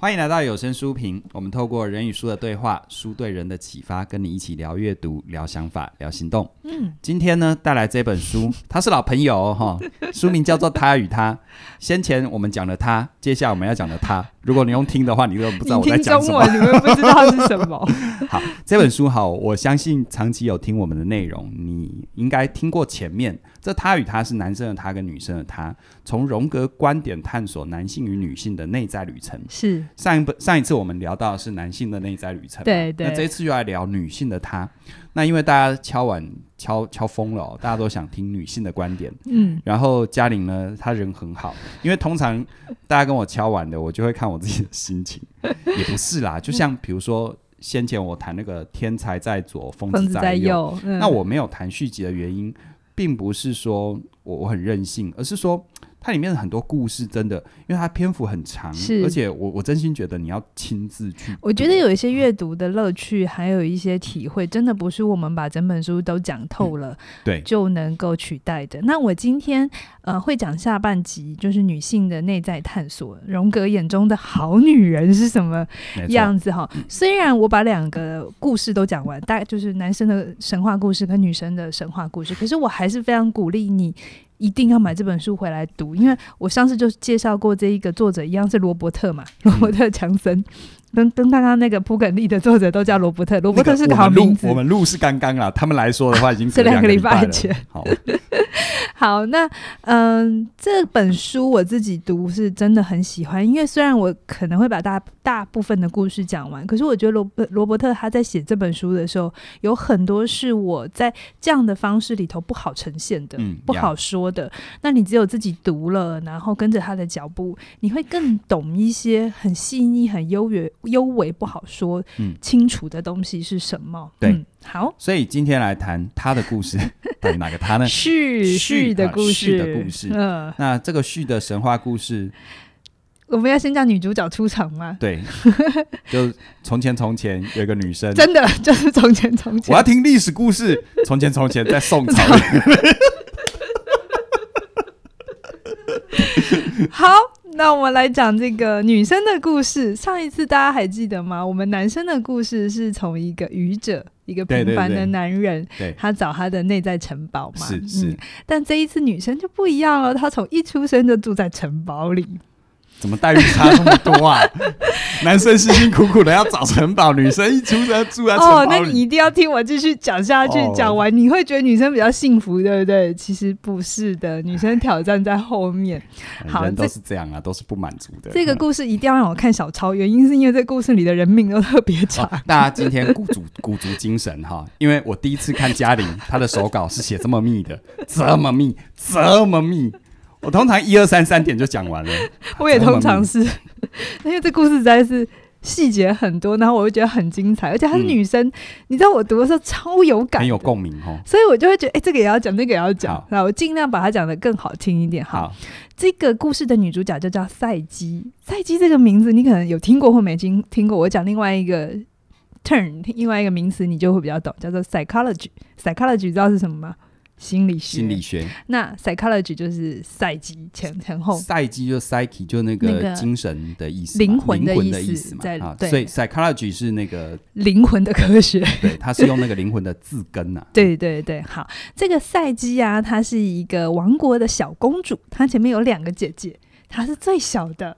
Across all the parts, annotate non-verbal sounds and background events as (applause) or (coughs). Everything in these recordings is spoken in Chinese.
欢迎来到有声书评。我们透过人与书的对话，书对人的启发，跟你一起聊阅读、聊想法、聊行动。嗯，今天呢，带来这本书，他是老朋友哈、哦。书名叫做《他与他》。先前我们讲了他，接下来我们要讲的他。如果你用听的话，你根本不知道我在讲什么。你听中文，你会不知道是什么。(laughs) 好，这本书好，我相信长期有听我们的内容，你应该听过前面。这他与他是男生的他跟女生的他，从荣格观点探索男性与女性的内在旅程。是上一本上一次我们聊到的是男性的内在旅程，对对。那这一次又来聊女性的他。那因为大家敲碗敲敲疯了、哦，大家都想听女性的观点。嗯。然后嘉玲呢，她人很好，因为通常大家跟我敲碗的，我就会看我自己的心情。(laughs) 也不是啦，就像比如说先前我谈那个天才在左，疯子在右，在右嗯、那我没有谈续集的原因。并不是说我我很任性，而是说它里面的很多故事真的，因为它篇幅很长，而且我我真心觉得你要亲自去。我觉得有一些阅读的乐趣，还有一些体会，真的不是我们把整本书都讲透了，嗯、对，就能够取代的。那我今天呃会讲下半集，就是女性的内在探索，荣格眼中的好女人是什么样子哈。虽然我把两个故事都讲完，大概就是男生的神话故事跟女生的神话故事，可是我还是非常鼓励你一定要买这本书回来读，因为我上次就介绍过这一个作者一样是罗伯特嘛，罗伯特强森，跟跟刚刚那个蒲梗利的作者都叫罗伯特，罗伯特是个好名字。我们录是刚刚啊，他们来说的话已经 (laughs) 是两个礼拜前。好。(laughs) 好，那嗯，这本书我自己读是真的很喜欢，因为虽然我可能会把大大部分的故事讲完，可是我觉得罗罗伯特他在写这本书的时候，有很多是我在这样的方式里头不好呈现的，嗯、不好说的。那你只有自己读了，然后跟着他的脚步，你会更懂一些很细腻、很优越、幽微不好说清楚的东西是什么。对。嗯好，所以今天来谈他的故事，(laughs) 到底哪个他呢？续续的故事，啊、的故事。嗯、呃，那这个续的神话故事，我们要先叫女主角出场吗？对，(laughs) 就从前从前有一个女生，真的就是从前从前。我要听历史故事，从前从前在宋朝。(laughs) (laughs) 好。那我们来讲这个女生的故事。上一次大家还记得吗？我们男生的故事是从一个愚者，一个平凡的男人，对对对，他找他的内在城堡嘛。是是、嗯。但这一次女生就不一样了，她从一出生就住在城堡里。怎么待遇差这么多啊？(laughs) 男生辛辛苦苦的要找城堡，女生一出生住在城堡里。哦，那你一定要听我继续讲下去，讲完你会觉得女生比较幸福，对不对？其实不是的，女生挑战在后面。好，人都是这样啊，都是不满足的。这个故事一定要让我看小抄，原因是因为这故事里的人命都特别长。哦。大家今天鼓足鼓足精神哈，因为我第一次看嘉玲，她的手稿是写这么密的，这么密，这么密。我通常一二三三点就讲完了，(laughs) 我也通常是，(laughs) (laughs) 因为这故事实在是细节很多，然后我就觉得很精彩，而且她是女生，嗯、你知道我读的时候超有感，很有共鸣哦，所以我就会觉得，哎、欸，这个也要讲，那个也要讲，那我尽量把它讲的更好听一点。好，好，这个故事的女主角就叫赛姬，赛姬这个名字你可能有听过或没听听过，我讲另外一个 turn，另外一个名词你就会比较懂，叫做 psychology，psychology 知道是什么吗？心理学，心理学。那 psychology 就是赛姬前前后。赛姬就 psyche 就那个精神的意思，灵魂的意思，意思在啊。所以 psychology 是那个灵魂的科学。对，它是用那个灵魂的字根呐、啊。(laughs) 对对对，好，这个赛姬啊，她是一个王国的小公主，她前面有两个姐姐，她是最小的。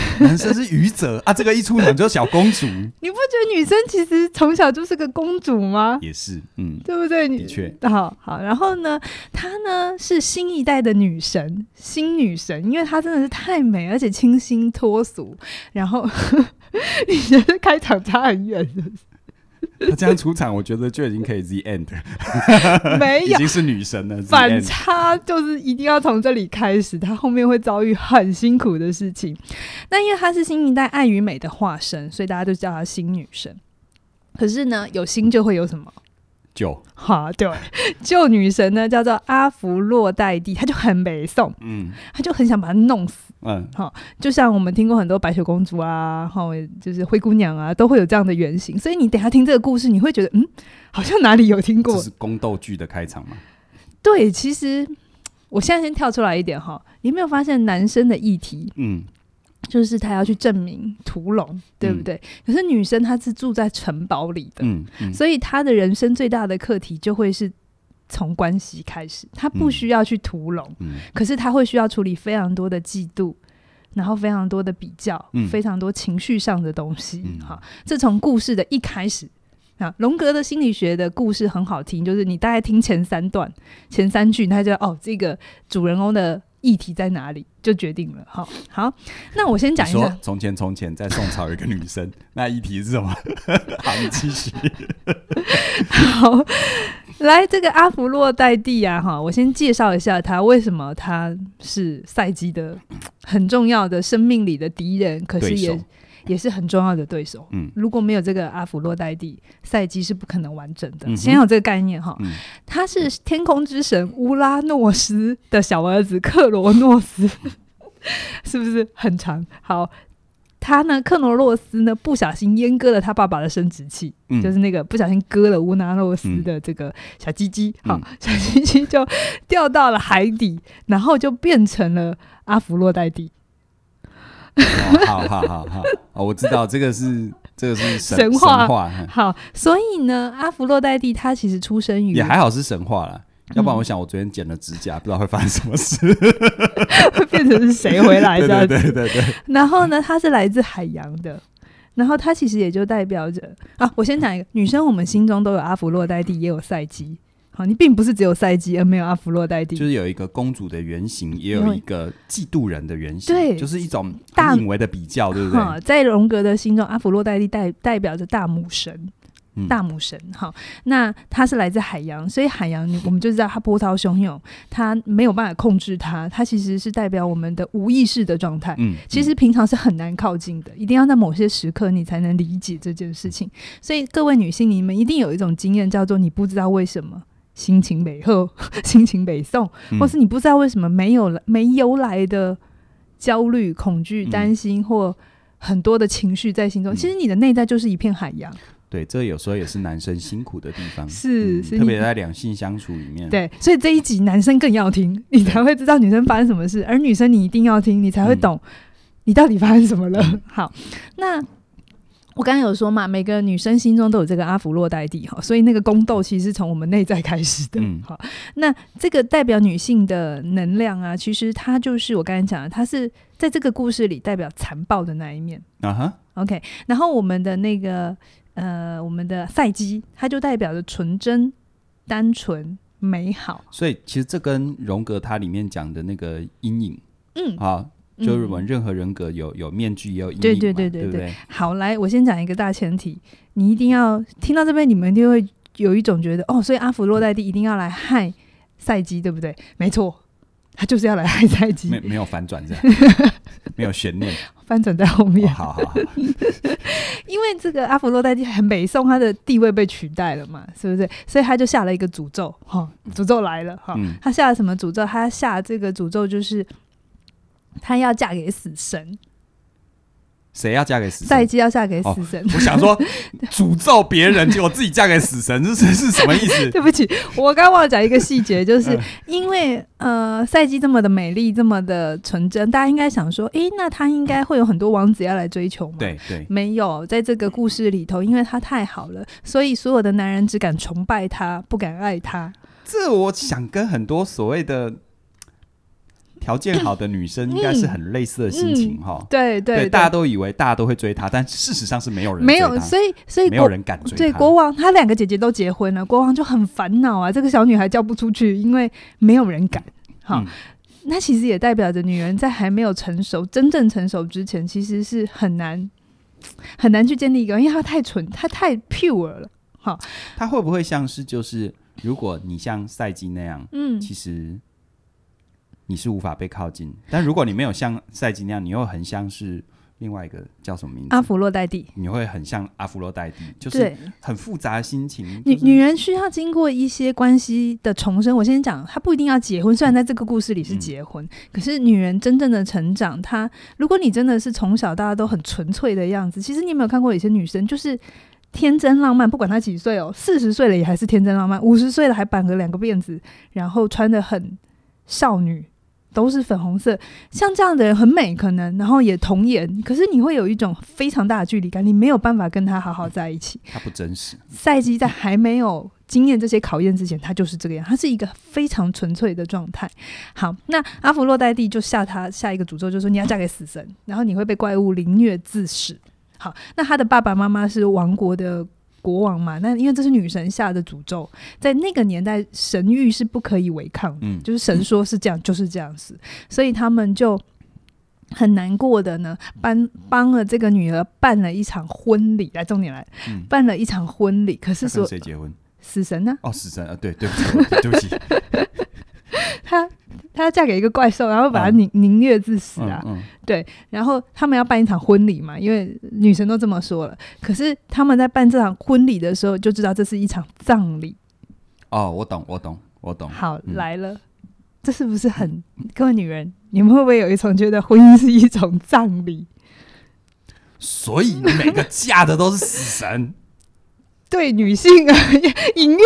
(laughs) 男生是愚者啊，这个一出场就是小公主。(laughs) 你不觉得女生其实从小就是个公主吗？也是，嗯，对不对？的确，好好。然后呢，她呢是新一代的女神，新女神，因为她真的是太美，而且清新脱俗。然后 (laughs) 你觉得开场差很远，是不是？(laughs) 他这样出场，我觉得就已经可以 the end，(laughs) 没有，已经是女神了。反差就是一定要从这里开始，她后面会遭遇很辛苦的事情。那因为她是新一代爱与美的化身，所以大家都叫她新女神。可是呢，有新就会有什么？旧哈，对，旧女神呢叫做阿芙洛黛蒂，她就很北宋，嗯，她就很想把她弄死，嗯，好，就像我们听过很多白雪公主啊，哈，就是灰姑娘啊，都会有这样的原型。所以你等下听这个故事，你会觉得，嗯，好像哪里有听过。这是宫斗剧的开场吗？对，其实我现在先跳出来一点哈，你有没有发现男生的议题，嗯，就是他要去证明屠龙，对不对？嗯、可是女生她是住在城堡里的，嗯嗯、所以她的人生最大的课题就会是从关系开始。他不需要去屠龙，嗯、可是他会需要处理非常多的嫉妒，然后非常多的比较，嗯、非常多情绪上的东西。这从故事的一开始啊，荣格的心理学的故事很好听，就是你大概听前三段、前三句，他就哦，这个主人公的。议题在哪里就决定了。好，好，那我先讲一下。从前，从前，在宋朝有一个女生，(laughs) 那议题是什么？(laughs) 好，你继续。(laughs) 好，(laughs) 来这个阿弗洛代蒂啊，哈，我先介绍一下他，为什么他是赛季的很重要的生命里的敌人，可是也。也是很重要的对手。嗯，如果没有这个阿弗洛代蒂，赛季是不可能完整的。嗯、先有这个概念哈。嗯、他是天空之神乌拉诺斯的小儿子克罗诺斯，(laughs) 是不是很长？好，他呢，克罗洛斯呢，不小心阉割了他爸爸的生殖器，嗯、就是那个不小心割了乌拉洛斯的这个小鸡鸡。嗯、好，(laughs) 小鸡鸡就掉到了海底，然后就变成了阿弗洛代蒂。哦、好好好好哦，我知道这个是这个是神，神话。神话好，所以呢，阿弗洛代蒂他其实出生于也还好是神话啦，嗯、要不然我想我昨天剪了指甲，不知道会发生什么事，(laughs) 会变成是谁回来 (laughs) 的？对对对对。(laughs) 然后呢，她是来自海洋的，然后她其实也就代表着啊，我先讲一个女生，我们心中都有阿芙洛黛蒂，也有赛姬。好，你并不是只有赛姬，而没有阿芙洛黛蒂，就是有一个公主的原型，也有一个嫉妒人的原型，对，就是一种隐为的比较，对不对？在荣格的心中，阿芙洛黛蒂代代表着大母神，嗯、大母神。好，那它是来自海洋，所以海洋我们就知道它波涛汹涌，它没有办法控制它，它其实是代表我们的无意识的状态。嗯，其实平常是很难靠近的，一定要在某些时刻你才能理解这件事情。所以各位女性，你们一定有一种经验，叫做你不知道为什么。心情美后，(laughs) 心情北宋，嗯、或是你不知道为什么没有了没由来的焦虑、恐惧、担心，嗯、或很多的情绪在心中。嗯、其实你的内在就是一片海洋。对，这有时候也是男生辛苦的地方，是，嗯、特别在两性相处里面。对，所以这一集男生更要听，你才会知道女生发生什么事；而女生你一定要听，你才会懂你到底发生什么了。嗯、好，那。我刚刚有说嘛，每个女生心中都有这个阿芙洛黛蒂哈，所以那个宫斗其实是从我们内在开始的。嗯，好，那这个代表女性的能量啊，其实它就是我刚才讲的，它是在这个故事里代表残暴的那一面。啊哈，OK，然后我们的那个呃，我们的赛基，它就代表着纯真、单纯、美好。所以其实这跟荣格它里面讲的那个阴影，嗯，啊。就是我们任何人格有有面具也有阴影嘛，对对对对对，对不对？好，来，我先讲一个大前提，你一定要听到这边，你们一定会有一种觉得，哦，所以阿福落在地一定要来害赛基，对不对？没错，他就是要来害赛姬，没没有反转这样，(laughs) 没有悬念，翻转在后面。哦、好好好，(laughs) 因为这个阿佛洛代蒂很北宋，他的地位被取代了嘛，是不是？所以他就下了一个诅咒，哈、哦，诅咒来了，哈、哦，嗯、他下了什么诅咒？他下这个诅咒就是。他要嫁给死神，谁要嫁给死神？赛季要嫁给死神。哦、我想说，(laughs) 诅咒别人，结果自己嫁给死神，这是是什么意思？(laughs) 对不起，我刚忘了讲一个细节，就是因为呃，赛季这么的美丽，这么的纯真，大家应该想说，诶，那他应该会有很多王子要来追求吗？对对，没有，在这个故事里头，因为他太好了，所以所有的男人只敢崇拜他，不敢爱他。这我想跟很多所谓的。条件好的女生应该是很类似的心情哈、嗯嗯，对对，对，大家都以为大家都会追她，但事实上是没有人没有，所以所以没有人敢追。对，国王他两个姐姐都结婚了，国王就很烦恼啊，这个小女孩嫁不出去，因为没有人敢。好，嗯、那其实也代表着女人在还没有成熟、真正成熟之前，其实是很难很难去建立一个，因为她太纯，她太 pure 了。好，她会不会像是就是，如果你像赛季那样，嗯，其实。你是无法被靠近，但如果你没有像赛季那样，你又很像是另外一个叫什么名字？阿弗洛黛蒂。你会很像阿弗洛黛蒂，就是很复杂的心情。女女人需要经过一些关系的重生。我先讲，她不一定要结婚，虽然在这个故事里是结婚，嗯、可是女人真正的成长，她如果你真的是从小大家都很纯粹的样子，其实你有没有看过有些女生就是天真浪漫，不管她几岁哦，四十岁了也还是天真浪漫，五十岁了还绑个两个辫子，然后穿的很少女。都是粉红色，像这样的人很美，可能然后也童颜，可是你会有一种非常大的距离感，你没有办法跟他好好在一起。他不真实。赛季在还没有经验这些考验之前，他就是这个样，他是一个非常纯粹的状态。好，那阿芙洛黛蒂就下他下一个诅咒，就是说你要嫁给死神，然后你会被怪物凌虐致死。好，那他的爸爸妈妈是王国的。国王嘛，那因为这是女神下的诅咒，在那个年代，神谕是不可以违抗，嗯，就是神说是这样，就是这样子，所以他们就很难过的呢，帮帮了这个女儿办了一场婚礼，来重点来，嗯、办了一场婚礼，可是说谁结婚？死神呢？哦，死神啊，对，对不起，对不起。她她要嫁给一个怪兽，然后把她凌凌虐致死啊！对，然后他们要办一场婚礼嘛，因为女神都这么说了。可是他们在办这场婚礼的时候，就知道这是一场葬礼。哦，我懂，我懂，我懂。好，嗯、来了，这是不是很？各位女人，你们会不会有一种觉得婚姻是一种葬礼？所以每个嫁的都是死神。对女性而言，隐喻、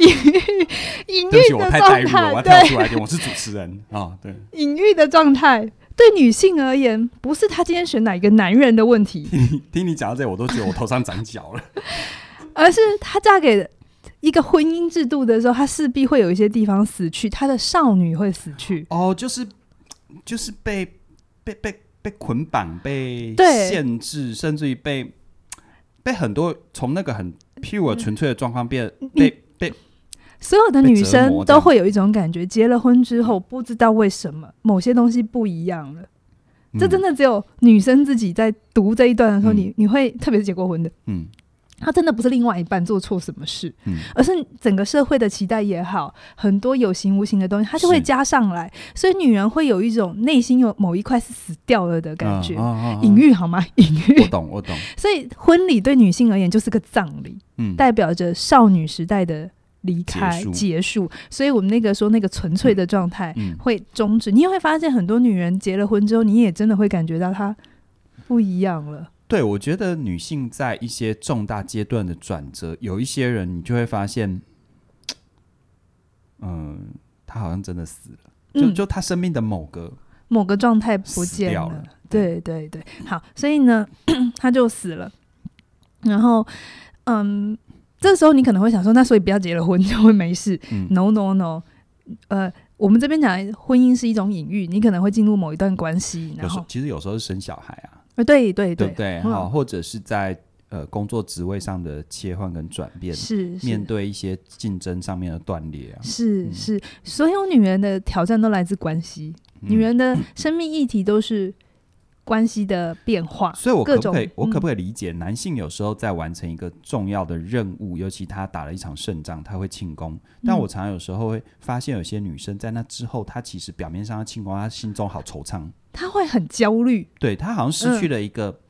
隐喻、隐喻的状态。对，我是主持人啊。对，隐喻的状态对女性而言，不是她今天选哪一个男人的问题。听，(laughs) 听你讲到这，我都觉得我头上长角了。(laughs) 而是她嫁给一个婚姻制度的时候，她势必会有一些地方死去，她的少女会死去。哦，就是就是被被被被捆绑、被限制，甚至于被被很多从那个很。Pure 纯粹的状况变被被所有的女生都会有一种感觉，结了婚之后不知道为什么某些东西不一样了。这真的只有女生自己在读这一段的时候，你你会特别是结过婚的，嗯。他真的不是另外一半做错什么事，嗯，而是整个社会的期待也好，很多有形无形的东西，他就会加上来，所以女人会有一种内心有某一块是死掉了的感觉，隐喻好吗？(laughs) 隐喻，我懂，我懂。所以婚礼对女性而言就是个葬礼，嗯，代表着少女时代的离开结束，所以我们那个说那个纯粹的状态会终止。你也会发现很多女人结了婚之后，你也真的会感觉到她不一样了。对，我觉得女性在一些重大阶段的转折，有一些人你就会发现，嗯，她好像真的死了，就、嗯、就她生命的某个某个状态不见了。了对对对，好，所以呢，(clears throat) 她就死了。然后，嗯，这时候你可能会想说，那所以不要结了婚就会没事、嗯、？No No No，呃，我们这边讲婚姻是一种隐喻，你可能会进入某一段关系，然后其实有时候是生小孩啊。对对对对，好，或者是在呃工作职位上的切换跟转变，是面对一些竞争上面的断裂啊，是是，所有女人的挑战都来自关系，女人的生命议题都是关系的变化，所以我可不可以，我可不可以理解，男性有时候在完成一个重要的任务，尤其他打了一场胜仗，他会庆功，但我常常有时候会发现，有些女生在那之后，她其实表面上要庆功，她心中好惆怅。他会很焦虑，对，他好像失去了一个，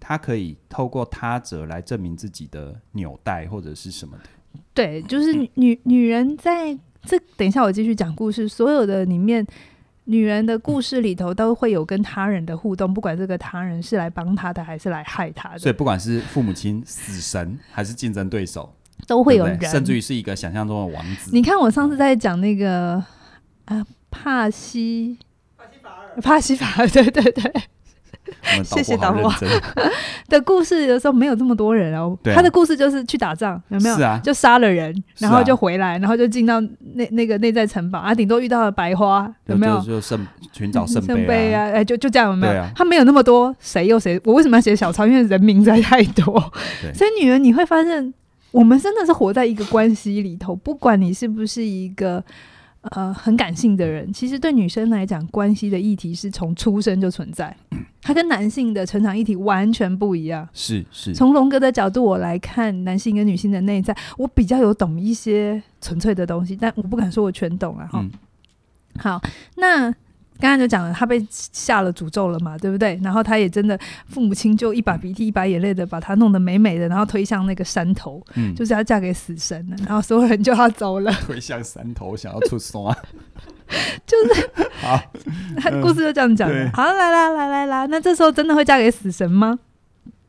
他可以透过他者来证明自己的纽带或者是什么的。对，就是女女人在这，等一下我继续讲故事。所有的里面，女人的故事里头都会有跟他人的互动，不管这个他人是来帮她的还是来害她的。所以不管是父母亲、死神还是竞争对手，都会有人，甚至于是一个想象中的王子。你看我上次在讲那个啊，帕西。帕西法 (laughs) 尔，对对对，谢谢导播 (laughs) 的故事。有时候没有这么多人哦，他的故事就是去打仗，有没有？是啊就杀了人，然后就回来，然后就进到那那个内在城堡啊，顶多遇到了白花，有没有？就圣寻找圣杯啊，哎，就就这样，有没有？他没有那么多谁又谁，我为什么要写小抄？因为人名在太多，所以女人你会发现，我们真的是活在一个关系里头，不管你是不是一个。呃，很感性的人，其实对女生来讲，关系的议题是从出生就存在，它跟男性的成长议题完全不一样。是是，从龙哥的角度我来看，男性跟女性的内在，我比较有懂一些纯粹的东西，但我不敢说我全懂啊。哈、嗯，好，那。刚刚就讲了，他被下了诅咒了嘛，对不对？然后他也真的，父母亲就一把鼻涕一把眼泪的把他弄得美美的，然后推向那个山头，嗯，就是要嫁给死神了。然后所有人就要走了，推向山头，想要出山，(laughs) 就是好，(laughs) 故事就这样讲的。好，来啦，来来来，那这时候真的会嫁给死神吗？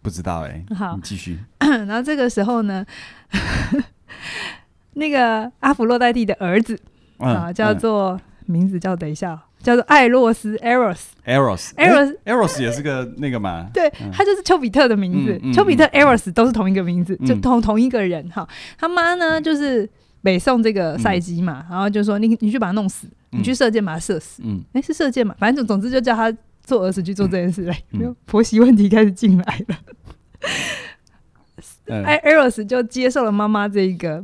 不知道哎、欸。好，你继续。(coughs) 然后这个时候呢，(laughs) 那个阿弗洛代蒂的儿子啊，叫做名字叫等一下。叫做艾洛斯 Eros，Eros，Eros，Eros 也是个那个嘛？对，他就是丘比特的名字，丘比特 Eros 都是同一个名字，就同同一个人哈。他妈呢，就是北宋这个赛姬嘛，然后就说你你去把他弄死，你去射箭把他射死。嗯，哎，是射箭嘛？反正总之就叫他做儿子去做这件事来。婆媳问题开始进来了。艾 (laughs) Eros 就接受了妈妈这一个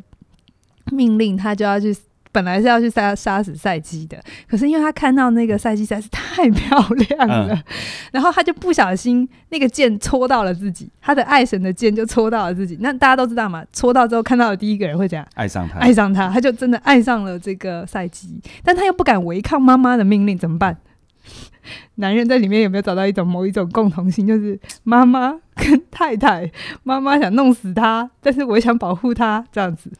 命令，他就要去。本来是要去杀杀死赛姬的，可是因为他看到那个赛姬实在是太漂亮了，嗯、(laughs) 然后他就不小心那个剑戳到了自己，他的爱神的剑就戳到了自己。那大家都知道嘛，戳到之后看到的第一个人会怎样？爱上他，爱上他，他就真的爱上了这个赛姬，但他又不敢违抗妈妈的命令，怎么办？男人在里面有没有找到一种某一种共同性？就是妈妈跟太太，妈妈想弄死他，但是我想保护他，这样子。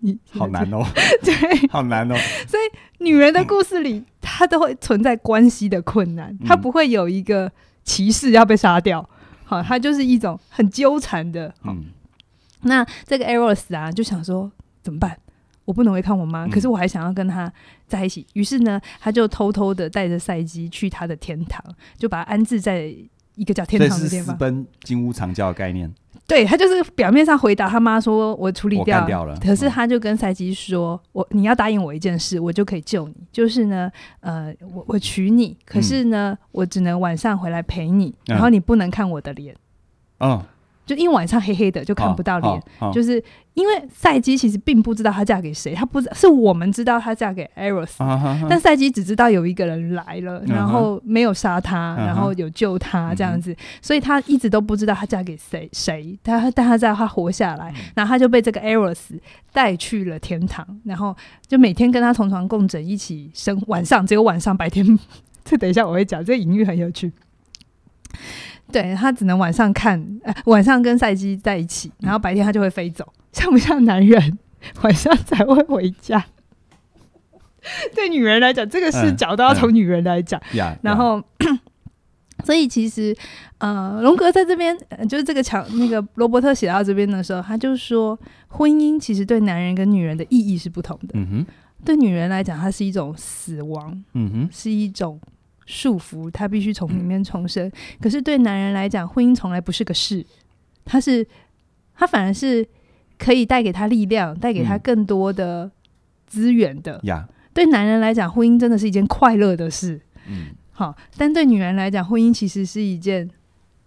你 (laughs) 好难哦，(laughs) 对，好难哦。所以女人的故事里，她都会存在关系的困难，她不会有一个骑士要被杀掉，好，她就是一种很纠缠的。嗯，那这个 Eros 啊，就想说怎么办？我不能违抗我妈，可是我还想要跟她在一起。于是呢，他就偷偷的带着赛基去他的天堂，就把他安置在一个叫天堂的地方。私奔金屋藏娇的概念。对，他就是表面上回答他妈说：“我处理掉，掉了。”可是他就跟赛基说：“嗯、我你要答应我一件事，我就可以救你。就是呢，呃，我我娶你，可是呢，嗯、我只能晚上回来陪你，然后你不能看我的脸。”嗯。就因为晚上黑黑的，就看不到脸。就是因为赛基其实并不知道她嫁给谁，她不知道是我们知道她嫁给 Eros，、但赛基只知道有一个人来了，然后没有杀她，啊、然后有救她这样子，所以她一直都不知道她嫁给谁谁。她但她知道她活下来，然后她就被这个 Eros 带去了天堂，然后就每天跟她同床共枕，一起生。晚上只有晚上，白天 (laughs) 这等一下我会讲，这个隐喻很有趣。对，他只能晚上看，呃、晚上跟赛姬在一起，然后白天他就会飞走，(laughs) 像不像男人晚上才会回家？(laughs) 对女人来讲，这个视角都要从女人来讲。嗯、然后，嗯、(clears throat) 所以其实，呃，荣格在这边，就是这个强那个罗伯特写到这边的时候，他就说，婚姻其实对男人跟女人的意义是不同的。嗯哼，对女人来讲，它是一种死亡。嗯哼，是一种。束缚，他必须从里面重生。嗯、可是对男人来讲，婚姻从来不是个事，他是他反而是可以带给他力量，带给他更多的资源的。呀、嗯，对男人来讲，婚姻真的是一件快乐的事。嗯，好，但对女人来讲，婚姻其实是一件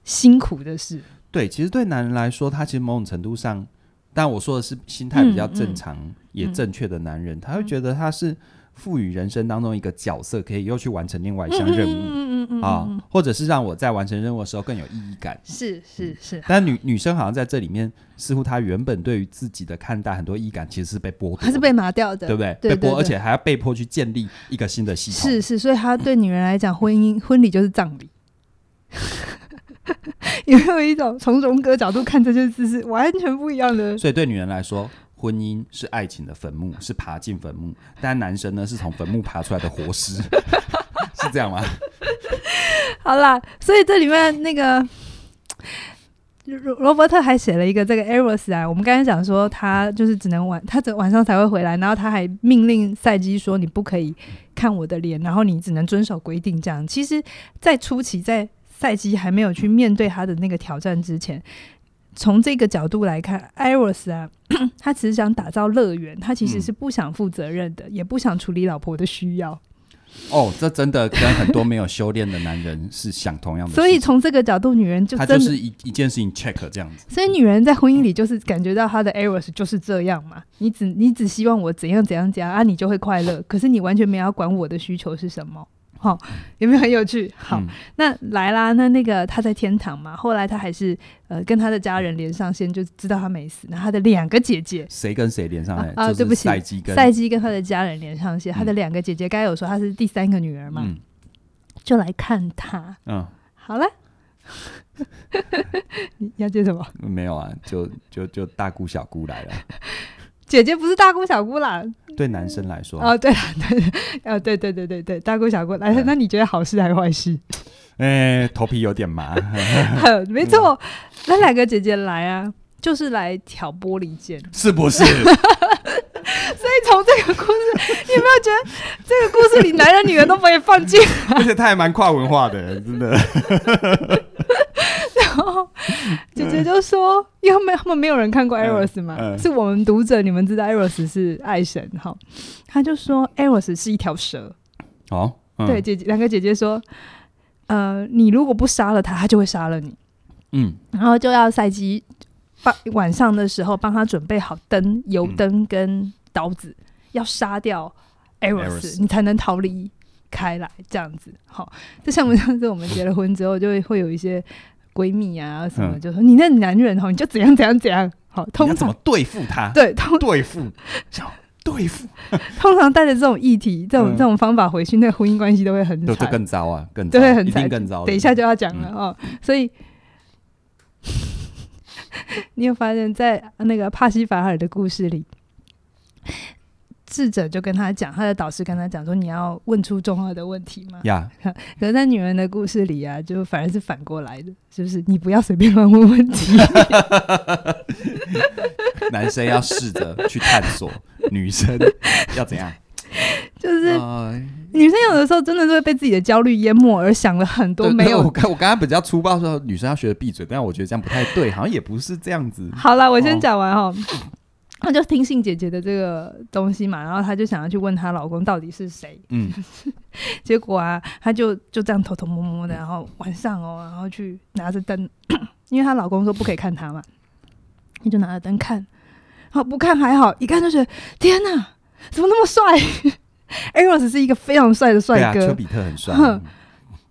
辛苦的事。对，其实对男人来说，他其实某种程度上，但我说的是心态比较正常、也正确的男人，他会觉得他是。赋予人生当中一个角色，可以又去完成另外一项任务，嗯嗯嗯啊，或者是让我在完成任务的时候更有意义感。是是是。但女女生好像在这里面，似乎她原本对于自己的看待很多意义感其实是被剥夺，还是被拿掉的，对不对？被剥，而且还要被迫去建立一个新的系统。是是，所以她对女人来讲，婚姻婚礼就是葬礼。(laughs) 有没有一种从荣格角度看这件事是完全不一样的？所以对女人来说。婚姻是爱情的坟墓，(laughs) 是爬进坟墓；但男生呢，是从坟墓爬出来的活尸，(laughs) 是这样吗？好啦，所以这里面那个罗罗伯特还写了一个这个 Eros 啊，我们刚才讲说他就是只能晚，他只晚上才会回来，然后他还命令赛基说，你不可以看我的脸，然后你只能遵守规定。这样，其实，在初期，在赛基还没有去面对他的那个挑战之前。从这个角度来看，Eros 啊，(clears throat) 他只是想打造乐园，他其实是不想负责任的，嗯、也不想处理老婆的需要。哦，这真的跟很多没有修炼的男人是想同样的。所以从这个角度，女人就真的他就是一一件事情 check 这样子。所以女人在婚姻里就是感觉到她的 Eros 就是这样嘛，你只你只希望我怎样怎样怎样啊，你就会快乐。可是你完全没有要管我的需求是什么。好，有没有很有趣？好，嗯、那来啦，那那个他在天堂嘛，后来他还是呃跟他的家人连上线，就知道他没死。那他的两个姐姐，谁跟谁连上线？啊，对不起，赛姬跟赛姬跟他的家人连上线。嗯、他的两个姐姐，该有说他是第三个女儿嘛，嗯、就来看他。嗯，好了，(laughs) 你要接什么？没有啊，就就就大姑小姑来了。姐姐不是大姑小姑啦，对男生来说哦，对啊，对，哦，对对 (laughs) 对对对，大姑小姑来，那你觉得好事还是坏事？哎，头皮有点麻。(laughs) 没错，那两个姐姐来啊，就是来挑拨离间，是不是？(laughs) 所以从这个故事，你有没有觉得这个故事里男人女人都不会放进？而且他还蛮跨文化的，真的。(laughs) 姐姐就说：“因为没他们没有人看过 Eros 嘛，嗯嗯、是我们读者，你们知道 Eros 是爱神哈。”他就说：“Eros 是一条蛇。”哦，嗯、对，姐姐两个姐姐说：“呃，你如果不杀了他，他就会杀了你。”嗯，然后就要赛姬帮晚上的时候帮他准备好灯、油灯跟刀子，嗯、要杀掉 Eros，你才能逃离开来。这样子，好，这像不像是我们结了婚之后，就会会有一些闺蜜啊什么，嗯、就说你那男人哦，你就怎样怎样怎样。好，通常怎么对付他？对，通对付。对付，(laughs) 通常带着这种议题、这种这种方法回去，那个婚姻关系都会很惨，更糟啊，更都会很惨，更糟。等一下就要讲了哦，所以 (laughs) 你有发现，在那个帕西法尔的故事里，智者就跟他讲，他的导师跟他讲说，你要问出重要的问题嘛。呀，(laughs) 可是，在女人的故事里啊，就反而是反过来的，是不是？你不要随便乱问问题。(laughs) 男生要试着去探索，女生要怎样？(laughs) 就是、呃、女生有的时候真的是会被自己的焦虑淹没，而想了很多没有。我刚我刚刚比较粗暴说，女生要学的闭嘴，但是我觉得这样不太对，好像也不是这样子。好了，我先讲完哈。她、哦、就听信姐姐的这个东西嘛，然后她就想要去问她老公到底是谁。嗯，(laughs) 结果啊，她就就这样偷偷摸摸的，然后晚上哦，然后去拿着灯，(clears throat) 因为她老公说不可以看她嘛，她就拿着灯看。好，不看还好，一看就是天哪，怎么那么帅？Eros 是一个非常帅的帅哥，丘比特很帅，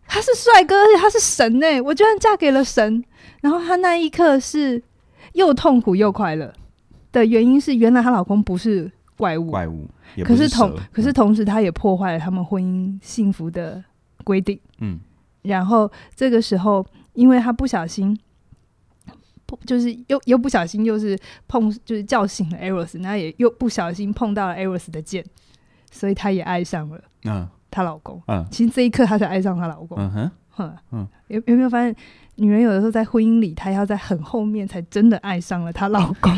他是帅哥，而且他是神呢。我居然嫁给了神，然后他那一刻是又痛苦又快乐的原因是，原来她老公不是怪物，怪物，是可是同可是同时，她也破坏了他们婚姻幸福的规定。嗯，然后这个时候，因为她不小心。就是又又不小心又是碰，就是叫醒了 Eros，那也又不小心碰到了 Eros 的剑，所以她也爱上了嗯。她老公。嗯，其实这一刻她才爱上她老公。嗯哼。嗯。有有没有发现女人有的时候在婚姻里她要在很后面才真的爱上了她老公？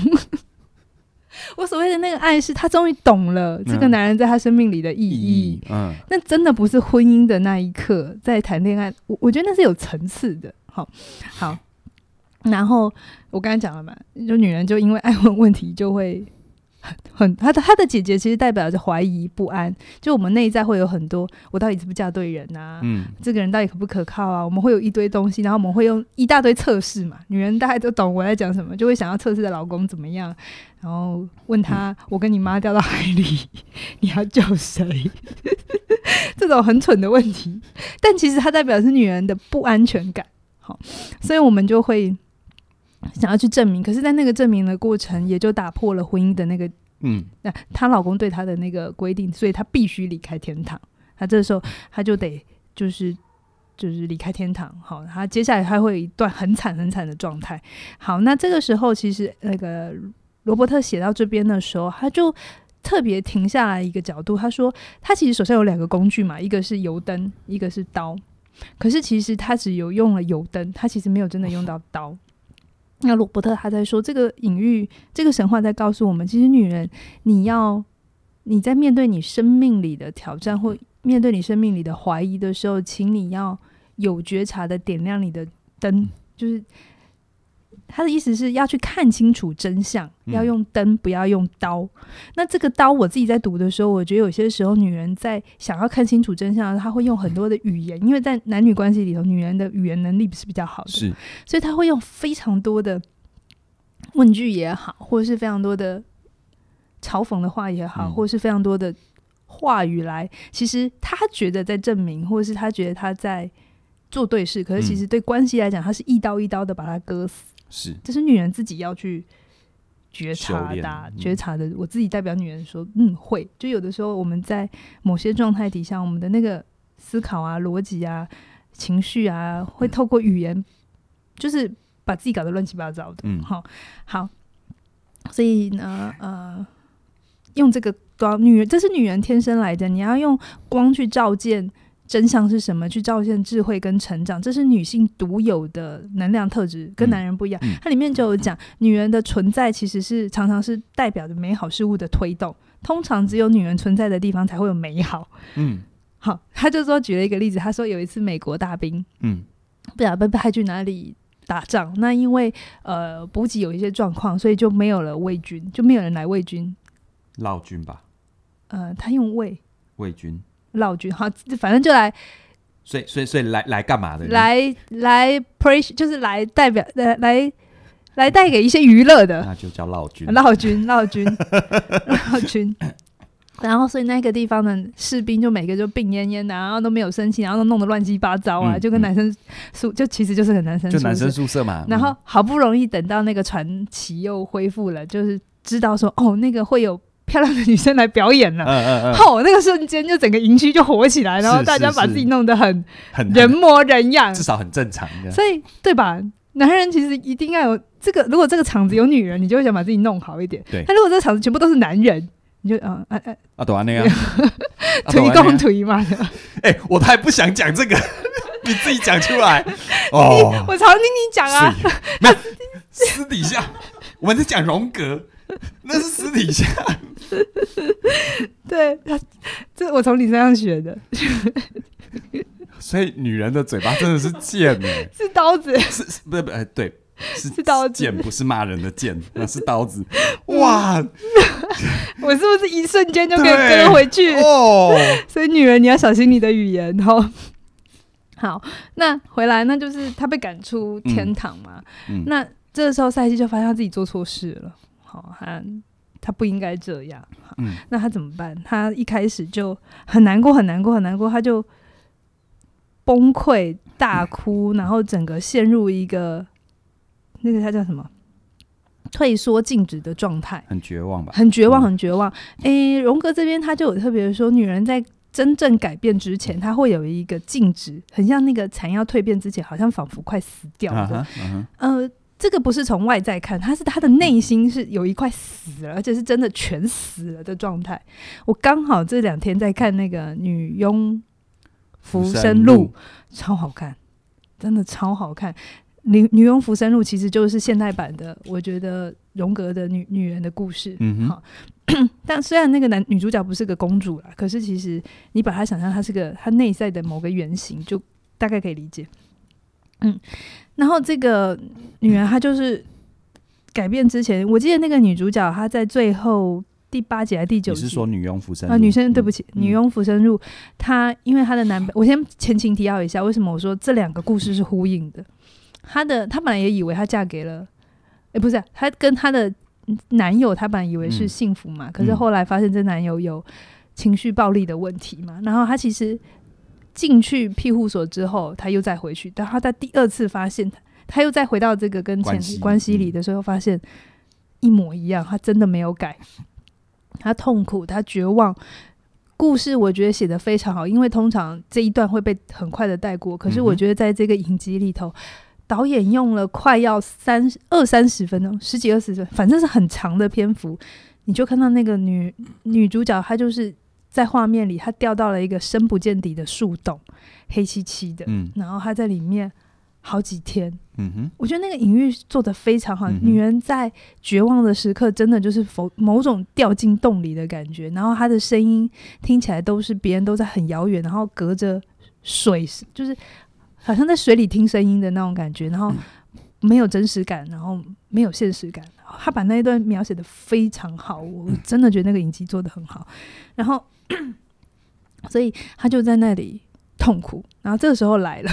(laughs) 我所谓的那个爱是她终于懂了这个男人在她生命里的意义嗯，那真的不是婚姻的那一刻在谈恋爱，我我觉得那是有层次的，好好。然后我刚才讲了嘛，就女人就因为爱问问题就会很 (laughs) 很，她的她的姐姐其实代表着怀疑不安，就我们内在会有很多，我到底是不是嫁对人啊？嗯，这个人到底可不可靠啊？我们会有一堆东西，然后我们会用一大堆测试嘛。女人大概都懂我在讲什么，就会想要测试的老公怎么样，然后问他：嗯、我跟你妈掉到海里，(laughs) 你要救谁？(laughs) 这种很蠢的问题，但其实它代表是女人的不安全感。好，所以我们就会。想要去证明，可是，在那个证明的过程，也就打破了婚姻的那个，嗯，那她老公对她的那个规定，所以她必须离开天堂。她这时候，她就得就是就是离开天堂。好，她接下来她会有一段很惨很惨的状态。好，那这个时候，其实那个罗伯特写到这边的时候，他就特别停下来一个角度，他说，他其实手上有两个工具嘛，一个是油灯，一个是刀。可是其实他只有用了油灯，他其实没有真的用到刀。那罗伯特他在说这个隐喻，这个神话在告诉我们，其实女人，你要你在面对你生命里的挑战，或面对你生命里的怀疑的时候，请你要有觉察的点亮你的灯，就是。他的意思是要去看清楚真相，要用灯，不要用刀。嗯、那这个刀，我自己在读的时候，我觉得有些时候女人在想要看清楚真相，她会用很多的语言，因为在男女关系里头，女人的语言能力是比较好的，是，所以她会用非常多的问句也好，或者是非常多的嘲讽的话也好，嗯、或者是非常多的话语来，其实她觉得在证明，或者是她觉得她在做对事，可是其实对关系来讲，她是一刀一刀的把它割死。是，这是女人自己要去觉察的、觉察的。我自己代表女人说，嗯，会。就有的时候我们在某些状态底下，我们的那个思考啊、逻辑啊、情绪啊，会透过语言，就是把自己搞得乱七八糟的。嗯，好，好。所以呢，呃，用这个光，女人，这是女人天生来的，你要用光去照见。真相是什么？去照现智慧跟成长，这是女性独有的能量特质，跟男人不一样。它里面就有讲，女人的存在其实是常常是代表着美好事物的推动，通常只有女人存在的地方才会有美好。嗯，好，他就说举了一个例子，他说有一次美国大兵，嗯，不知道被派去哪里打仗，那因为呃补给有一些状况，所以就没有了魏军，就没有人来魏军，老军吧？呃，他用魏魏军，劳军，哈，反正就来。所以，所以，所以来来干嘛的？来来 pre 就是来代表来来来带给一些娱乐的，那就叫劳军，劳军，劳军，(laughs) 劳军。然后，所以那个地方的士兵就每个就病恹恹的，然后都没有生气，然后都弄得乱七八糟啊，嗯、就跟男生宿、嗯、就其实就是个男生就男生宿舍嘛。然后好不容易等到那个传奇又恢复了，就是知道说哦，那个会有。漂亮的女生来表演了，嗯嗯嗯，好，那个瞬间就整个营区就火起来，然后大家把自己弄得很很人模人样，至少很正常。所以，对吧？男人其实一定要有这个。如果这个场子有女人，你就会想把自己弄好一点。对。但如果这个场子全部都是男人，你就嗯哎哎，啊，懂啊那样，推共推嘛。(laughs) 哎，我还不想讲这个，(laughs) 你自己讲出来。(laughs) 哦，我常听你讲啊。私底下我们在讲荣格。(laughs) 那是私底下，(laughs) 对他，这我从你身上学的。(laughs) 所以女人的嘴巴真的是剑呢，是刀子，是不是不哎对，是是刀子，剑不是骂人的剑，那是刀子。哇，我是不是一瞬间就可以跟回去哦？所以女人你要小心你的语言哦。好，那回来那就是他被赶出天堂嘛。嗯嗯、那这个时候赛季就发现他自己做错事了。哦，他他不应该这样。嗯，那他怎么办？他一开始就很难过，很难过，很难过，他就崩溃大哭，嗯、然后整个陷入一个那个他叫什么退缩静止的状态，很绝望吧？很绝望，很绝望。诶、嗯，荣格这边他就有特别说，女人在真正改变之前，她会有一个静止，很像那个蚕要蜕变之前，好像仿佛快死掉了。嗯、啊啊、呃。这个不是从外在看，他是他的内心是有一块死了，而且是真的全死了的状态。我刚好这两天在看那个《女佣浮生录》，超好看，真的超好看。《女女佣浮生录》其实就是现代版的，我觉得荣格的女女人的故事。嗯好，(clears throat) 但虽然那个男女主角不是个公主啦，可是其实你把她想象她是个她内在的某个原型，就大概可以理解。嗯。然后这个女人她就是改变之前，我记得那个女主角她在最后第八集还是第九集？你是说女佣浮生啊？女生对不起，嗯、女佣浮生入，她因为她的男，我先前情提要一下，为什么我说这两个故事是呼应的？她的她本来也以为她嫁给了，哎，不是，她跟她的男友，她本来以为是幸福嘛，嗯、可是后来发现这男友有情绪暴力的问题嘛，然后她其实。进去庇护所之后，他又再回去。但他在第二次发现，他又再回到这个跟前关系里的时候，发现一模一样。他真的没有改，他痛苦，他绝望。故事我觉得写得非常好，因为通常这一段会被很快的带过。可是我觉得在这个影集里头，导演用了快要三二三十分钟，十几二十分，反正是很长的篇幅，你就看到那个女女主角，她就是。在画面里，他掉到了一个深不见底的树洞，黑漆漆的。嗯，然后他在里面好几天。嗯哼，我觉得那个隐喻做的非常好。嗯、女人在绝望的时刻，真的就是否某种掉进洞里的感觉。然后她的声音听起来都是别人都在很遥远，然后隔着水，就是好像在水里听声音的那种感觉。然后没有真实感，然后没有现实感。他把那一段描写的非常好，我真的觉得那个影集做的很好。然后。(clears throat) 所以他就在那里痛苦，然后这个时候来了，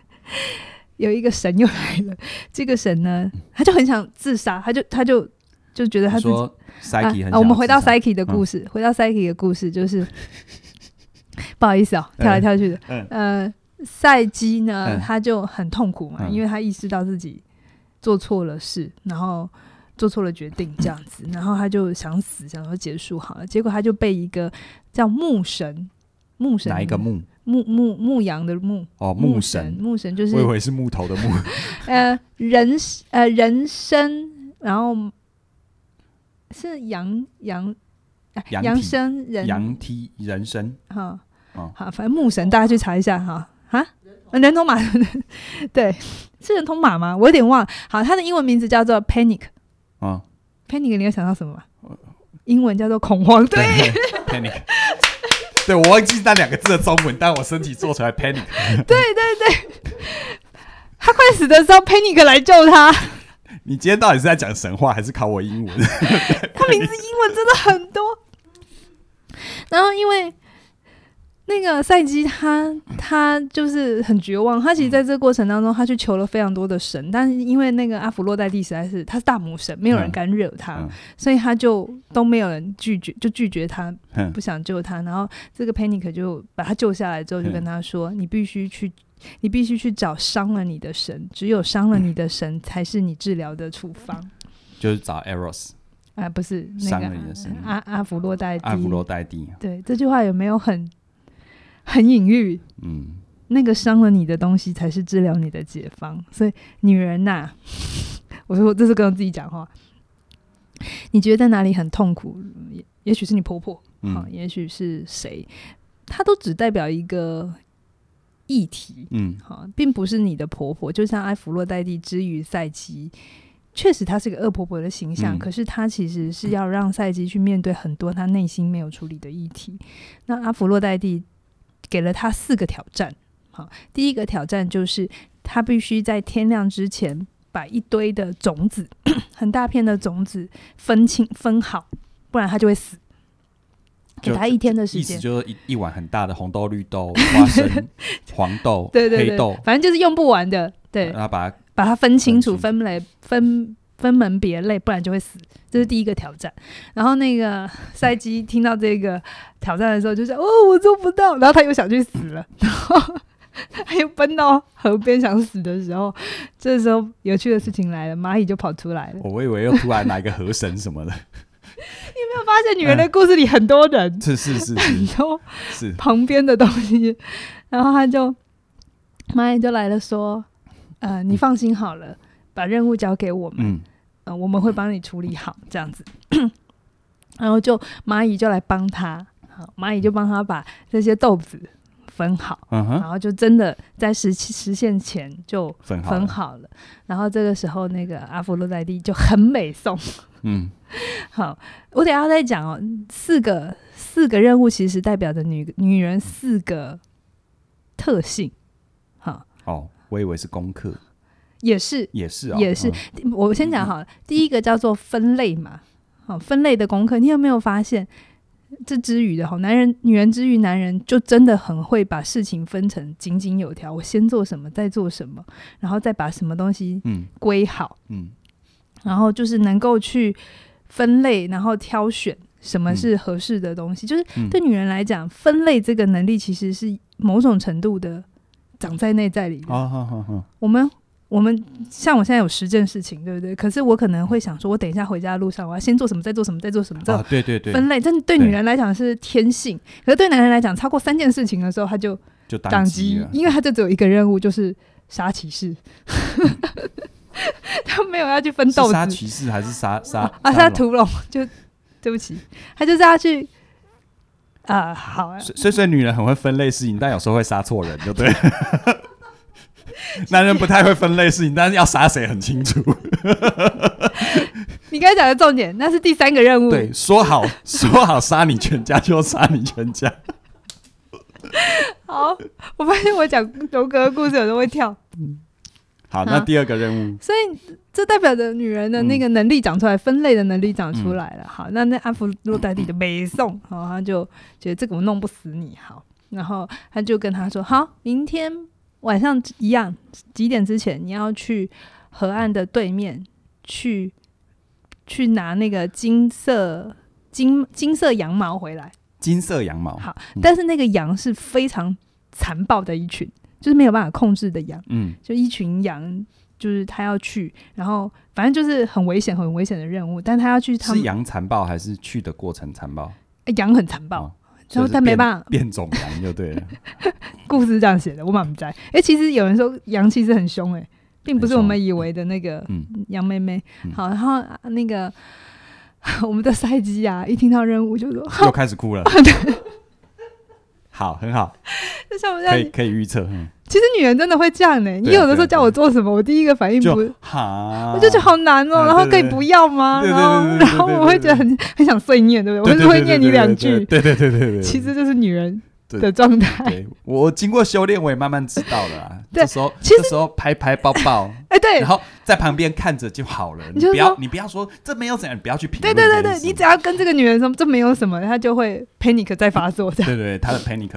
(laughs) 有一个神又来了。这个神呢，他就很想自杀，他就他就就觉得他自己说很、啊啊、我们回到 Psyche 的故事，嗯、回到 Psyche 的故事，就是 (laughs) 不好意思啊、喔，跳来跳去的。嗯、呃，赛基呢，他就很痛苦嘛，嗯、因为他意识到自己做错了事，然后。做错了决定，这样子，然后他就想死，想要结束好了。结果他就被一个叫牧神，牧神哪一个牧？牧牧牧羊的牧哦，牧神牧神就是我以为是木头的木。(laughs) 呃，人呃人参，然后是羊羊羊身人羊梯人身哈好，反正牧神大家去查一下哈啊，人头马 (laughs) 对，是人头马吗？我有点忘了。好，他的英文名字叫做 Panic。啊，Panic，你有想到什么吗？英文叫做恐慌，对，panic。对，我忘记那两个字的中文，但我身体做出来 panic。(laughs) 对对对，他快死的时候，panic 来救他。你今天到底是在讲神话，还是考我英文？(laughs) 他名字英文真的很多。然后因为。那个赛基他他就是很绝望，他其实在这个过程当中，他去求了非常多的神，但是因为那个阿弗洛黛蒂实在是他是大母神，没有人敢惹他，嗯、所以他就都没有人拒绝，就拒绝他，不想救他。然后这个 Panic 就把他救下来之后，就跟他说：“你必须去，你必须去找伤了你的神，只有伤了你的神才是你治疗的处方。”就是找 Eros 啊，不是那个阿阿弗洛黛蒂，阿弗洛黛蒂。对，这句话有没有很？很隐喻，嗯，那个伤了你的东西才是治疗你的解方。所以，女人呐、啊，(laughs) 我说我这是跟我自己讲话。你觉得哪里很痛苦？也也许是你婆婆，嗯、啊，也许是谁，它都只代表一个议题，嗯，好、啊，并不是你的婆婆。就像阿弗洛代蒂之于赛基，确实她是个恶婆婆的形象，嗯、可是她其实是要让赛基去面对很多她内心没有处理的议题。那阿弗洛代蒂。给了他四个挑战，好，第一个挑战就是他必须在天亮之前把一堆的种子，(clears throat) 很大片的种子分清分好，不然他就会死。给他一天的时间，意思就是一一碗很大的红豆、绿豆、花生、(laughs) 黄豆、对对对黑豆，反正就是用不完的。对，然后把它把它分清楚、分类、分。分门别类，不然就会死。这是第一个挑战。然后那个赛基听到这个挑战的时候，就说：“哦，我做不到。”然后他又想去死了，然后他又奔到河边想死的时候，这时候有趣的事情来了，蚂蚁就跑出来了。我以为又突然来个河神什么的。(laughs) 你有没有发现女人的故事里很多人？嗯、是是是，很多是旁边的东西。然后他就蚂蚁就来了，说：“呃，你放心好了。嗯”把任务交给我们，嗯，呃、我们会帮你处理好，这样子。(clears throat) 然后就蚂蚁就来帮他，好，蚂蚁就帮他把这些豆子分好，嗯、然后就真的在实实现前就分好了。好了然后这个时候，那个阿佛洛黛蒂就很美颂，嗯，(laughs) 好，我等下再讲哦。四个四个任务其实代表着女女人四个特性，好，哦，我以为是功课。也是，也是、啊，也是。我先讲好了，嗯、第一个叫做分类嘛，好，分类的功课。你有没有发现，这之余的好男人、女人之于男人，就真的很会把事情分成井井有条。我先做什么，再做什么，然后再把什么东西嗯归好，嗯，然后就是能够去分类，然后挑选什么是合适的东西。嗯、就是对女人来讲，分类这个能力其实是某种程度的长在内在里面。好好好，我们。我们像我现在有十件事情，对不对？可是我可能会想说，我等一下回家的路上，我要先做什么，再做什么，再做什么。啊，对对对，分类，这对女人来讲是天性，可是对男人来讲，超过三件事情的时候，他就就宕机，因为他就只有一个任务，就是杀骑士。(laughs) 他没有要去分斗子，杀骑士还是杀杀啊？杀屠龙？就对不起，他就是要去啊。好啊，所以所以女人很会分类事情，但有时候会杀错人，就对。(laughs) 男人不太会分类事情，但是要杀谁很清楚。(laughs) 你刚才讲的重点，那是第三个任务。对，说好说好杀你全家就杀你全家。(laughs) 好，我发现我讲荣格的故事有时候会跳。嗯好，那第二个任务。所以这代表着女人的那个能力长出来，嗯、分类的能力长出来了。好，那那阿福洛黛蒂的美颂，好，他就觉得这个我弄不死你。好，然后他就跟他说：“好，明天。”晚上一样，几点之前你要去河岸的对面去去拿那个金色金金色羊毛回来。金色羊毛，好，嗯、但是那个羊是非常残暴的一群，就是没有办法控制的羊。嗯，就一群羊，就是他要去，然后反正就是很危险、很危险的任务。但他要去他，是羊残暴还是去的过程残暴？羊很残暴。哦然后他没办法变种男就对了，(laughs) 故事这样写的，我满不在。哎，其实有人说羊其实很凶，哎，并不是我们以为的那个杨妹妹。好，然后那个 (laughs) 我们的赛季啊，一听到任务就说又开始哭了。(laughs) 好，很好，(laughs) 就像我这样，可以可以预测。嗯，其实女人真的会这样呢。你有的时候叫我做什么，我第一个反应不，我就觉得好难哦。然后可以不要吗？然后然后我会觉得很很想碎念，对不对？我就会念你两句。对对对对对，其实就是女人的状态。我经过修炼，我也慢慢知道了。(laughs) 这时候，这时候拍拍抱抱，(laughs) 哎，对，然后在旁边看着就好了。你不要你不要说这没有怎样，不要去评论。对对对对，你只要跟这个女人说这没有什么，她就会 panic 再发作。对对，她的 panic。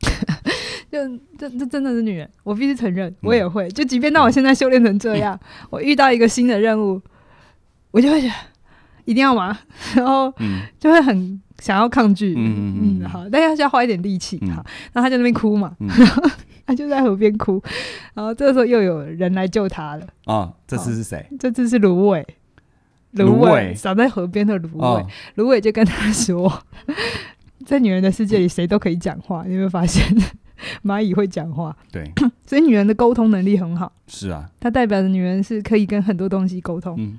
(laughs) 就这这真的是女人，我必须承认，我也会。就即便到我现在修炼成这样，我遇到一个新的任务，我就会觉得一定要嘛，然后就会很想要抗拒。嗯嗯好，但是要花一点力气。好，然后他在那边哭嘛，然后 (laughs) 他就在河边哭，然后这个时候又有人来救他了。啊，这次是谁？这次是芦苇，芦苇洒在河边的芦苇，芦苇就跟他说。在女人的世界里，谁都可以讲话。你有没有发现，(laughs) 蚂蚁会讲话？对，(coughs) 所以女人的沟通能力很好。是啊，它代表着女人是可以跟很多东西沟通。嗯，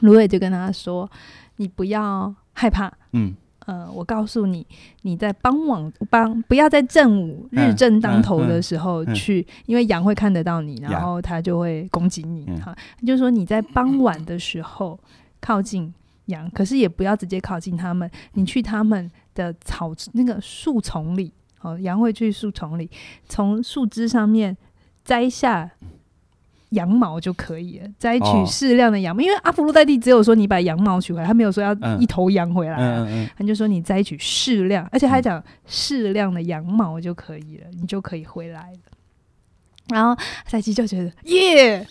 芦苇就跟他说：“你不要害怕。嗯，呃，我告诉你，你在傍晚帮不要在正午日正当头的时候去，因为羊会看得到你，然后它就会攻击你。哈，就是说你在傍晚的时候靠近羊，可是也不要直接靠近他们，你去他们。”的草那个树丛里，哦，羊会去树丛里，从树枝上面摘下羊毛就可以了，摘取适量的羊毛。哦、因为阿芙洛黛蒂只有说你把羊毛取回来，他没有说要一头羊回来，嗯嗯嗯、他就说你摘取适量，而且他还讲适量的羊毛就可以了，你就可以回来了。然后赛季就觉得耶。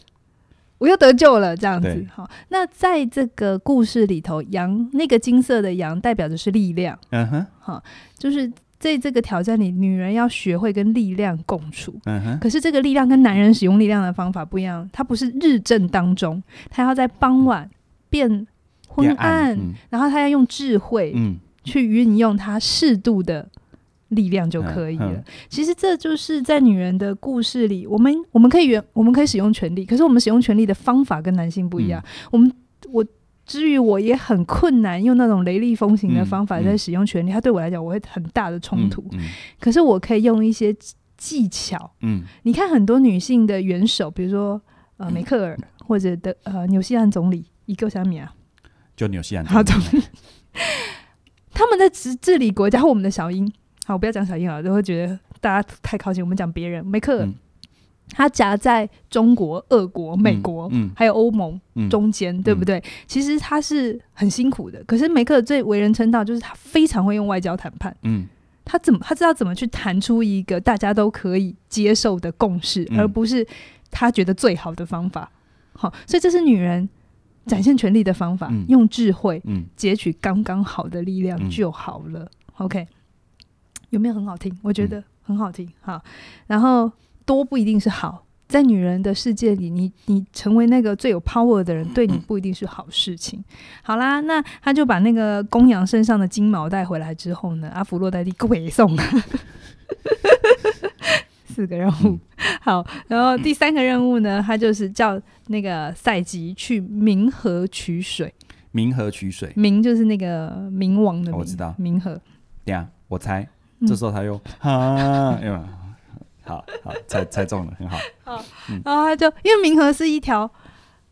我又得救了，这样子好。那在这个故事里头，羊那个金色的羊代表的是力量，嗯哼，好，就是在这个挑战里，女人要学会跟力量共处，嗯哼。可是这个力量跟男人使用力量的方法不一样，它不是日正当中，它要在傍晚变昏暗，嗯、然后他要用智慧，嗯，去运用它适度的。力量就可以了。嗯嗯、其实这就是在女人的故事里，我们我们可以原我们可以使用权力，可是我们使用权力的方法跟男性不一样。嗯、我们我至于我也很困难用那种雷厉风行的方法在使用权力，它、对我来讲我会很大的冲突。可是我可以用一些技巧。嗯，你看很多女性的元首，比如说呃梅克尔或者的呃纽西兰总理伊戈小米啊，就纽西兰总理，他们在治治理国家，和我们的小英。好，我不要讲小英啊，都会觉得大家太靠近。我们讲别人，梅克尔，嗯、他夹在中国、俄国、美国，嗯嗯、还有欧盟中间，嗯、对不对？其实他是很辛苦的。可是梅克尔最为人称道，就是他非常会用外交谈判。嗯，他怎么他知道怎么去谈出一个大家都可以接受的共识，嗯、而不是他觉得最好的方法。好，所以这是女人展现权力的方法，嗯、用智慧，嗯截取刚刚好的力量就好了。嗯、OK。有没有很好听？我觉得很好听。好、嗯，然后多不一定是好，在女人的世界里，你你成为那个最有 power 的人，对你不一定是好事情。嗯、好啦，那他就把那个公羊身上的金毛带回来之后呢，阿福洛黛蒂回送了 (laughs) 四个任务。好，然后第三个任务呢，他就是叫那个赛吉去冥河取水。冥河取水，冥就是那个冥王的冥，我知道。冥河，对啊，我猜。这时候他又啊，好好猜猜中了，很好。(laughs) 好，然后他就因为冥河是一条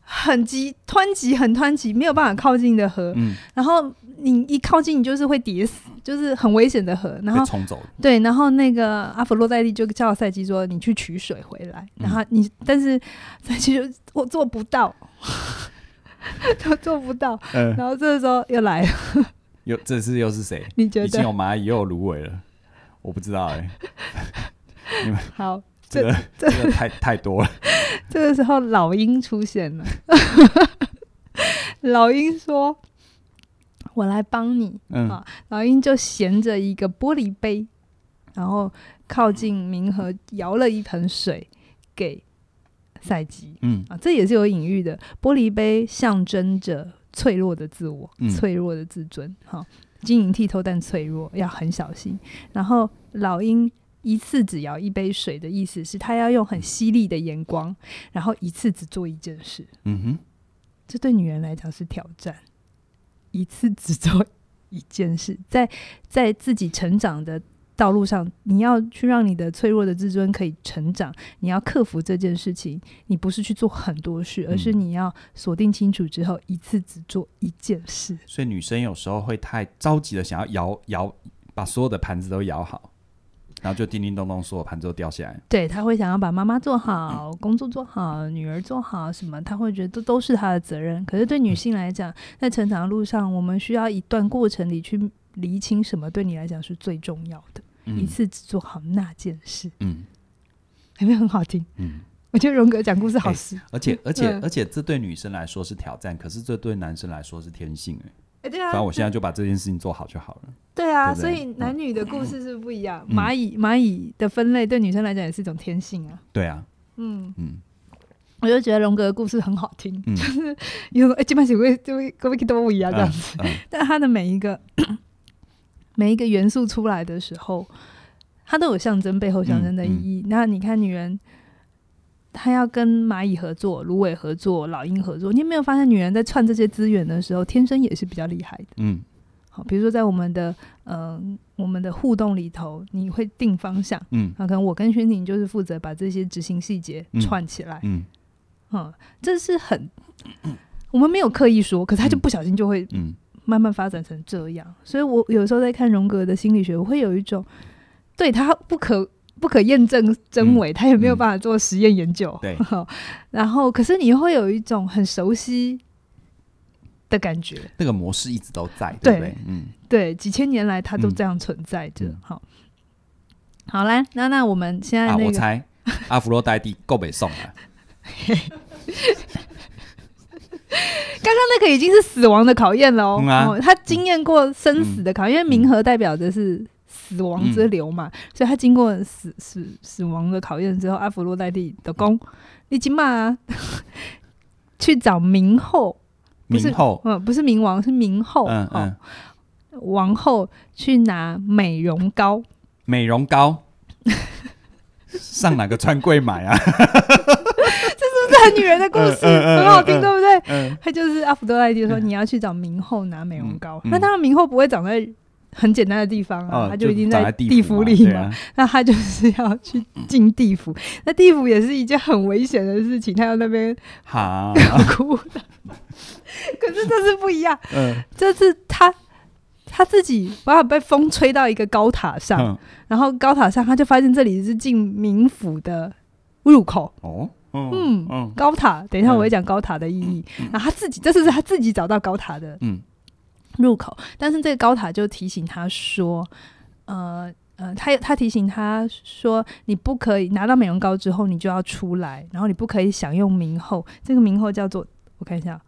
很急、湍急、很湍急，没有办法靠近的河。嗯。然后你一靠近，你就是会跌死，就是很危险的河。然后冲走。对，然后那个阿佛洛黛蒂就叫赛基说：“你去取水回来。”然后你，但是赛基就我做不到，他 (laughs) 做不到。(laughs) 然后这个时候又来了，又这次又是谁？你觉得？已经有蚂蚁，又有芦苇了。我不知道哎、欸，(laughs) 你们好，(laughs) 这个这个太太多了。(laughs) 这个时候老鹰出现了，老鹰说：“我来帮你。”嗯，啊，老鹰就衔着一个玻璃杯，然后靠近冥河，舀了一盆水给赛吉。嗯，啊，这也是有隐喻的。玻璃杯象征着脆弱的自我，嗯、脆弱的自尊。好。晶莹剔透，但脆弱，要很小心。然后老鹰一次只舀一杯水的意思是，他要用很犀利的眼光，然后一次只做一件事。嗯哼，这对女人来讲是挑战，一次只做一件事，在在自己成长的道路上，你要去让你的脆弱的自尊可以成长，你要克服这件事情。你不是去做很多事，而是你要锁定清楚之后，一次只做一件事。所以女生有时候会太着急的想要摇摇，把所有的盘子都摇好，然后就叮叮咚咚，所有盘子都掉下来。对，他会想要把妈妈做好，工作做好，女儿做好，什么他会觉得都都是他的责任。可是对女性来讲，在成长的路上，我们需要一段过程里去厘清什么对你来讲是最重要的。一次只做好那件事，嗯，有没有很好听？嗯，我觉得荣格讲故事好实、欸，而且而且、嗯、而且这对女生来说是挑战，可是这对男生来说是天性、欸，哎、欸，对啊，反正我现在就把这件事情做好就好了。对啊，对对，所以男女的故事是不一样。嗯、蚂蚁蚂蚁的分类对女生来讲也是一种天性啊。对啊，嗯嗯，我就觉得龙哥的故事很好听，嗯、就是 (laughs) 有哎，基本上会就会跟会都不一样这样子，(laughs) 但他的每一个。每一个元素出来的时候，它都有象征背后象征的意义。那你看，女人她要跟蚂蚁合作、芦苇合作、老鹰合作，你有没有发现，女人在串这些资源的时候，天生也是比较厉害的？嗯，好，比如说在我们的嗯、呃、我们的互动里头，你会定方向，嗯，那可能我跟轩婷就是负责把这些执行细节串起来，嗯，嗯，嗯，这是很 (clears throat) 我们没有刻意说，可是他就不小心就会，嗯。嗯。慢慢发展成这样，所以我有时候在看荣格的心理学，我会有一种对他不可不可验证真伪，嗯、他也没有办法做实验研究。对、嗯，(laughs) 然后可是你会有一种很熟悉的感觉，那个模式一直都在，对。不对？嗯，对，几千年来它都这样存在着。好、嗯，好。啦，那那我们现在、那个啊、我猜阿弗洛代蒂够北宋了。(laughs) 刚刚那个已经是死亡的考验了哦，嗯啊。哦，他经验过生死的考验，嗯、因为冥河代表的是死亡之流嘛，嗯、所以他经过死死死亡的考验之后，阿佛洛代蒂的功，你起码 (laughs) 去找冥后，冥后，嗯，不是冥王，是冥后，嗯嗯，哦，王后去拿美容膏，美容膏，上哪个专柜买啊？(laughs) 很女人的故事，很好听，对不对？他就是阿芙洛代蒂说，你要去找冥后拿美容膏。那当然，冥后不会长在很简单的地方啊，他就已经在地府里嘛。那他就是要去进地府，那地府也是一件很危险的事情。他要那边好 (laughs) 哭的，可是这次不一样。这次他他自己把他被风吹到一个高塔上，然后高塔上他就发现这里是进冥府的入口。哦。嗯，嗯高塔，等一下我会讲高塔的意义。嗯、然后他自己，这次是他自己找到高塔的入口。嗯、但是这个高塔就提醒他说，呃呃，他他提醒他说，你不可以拿到美容膏之后，你就要出来，然后你不可以享用明后。这个明后叫做，我看一下，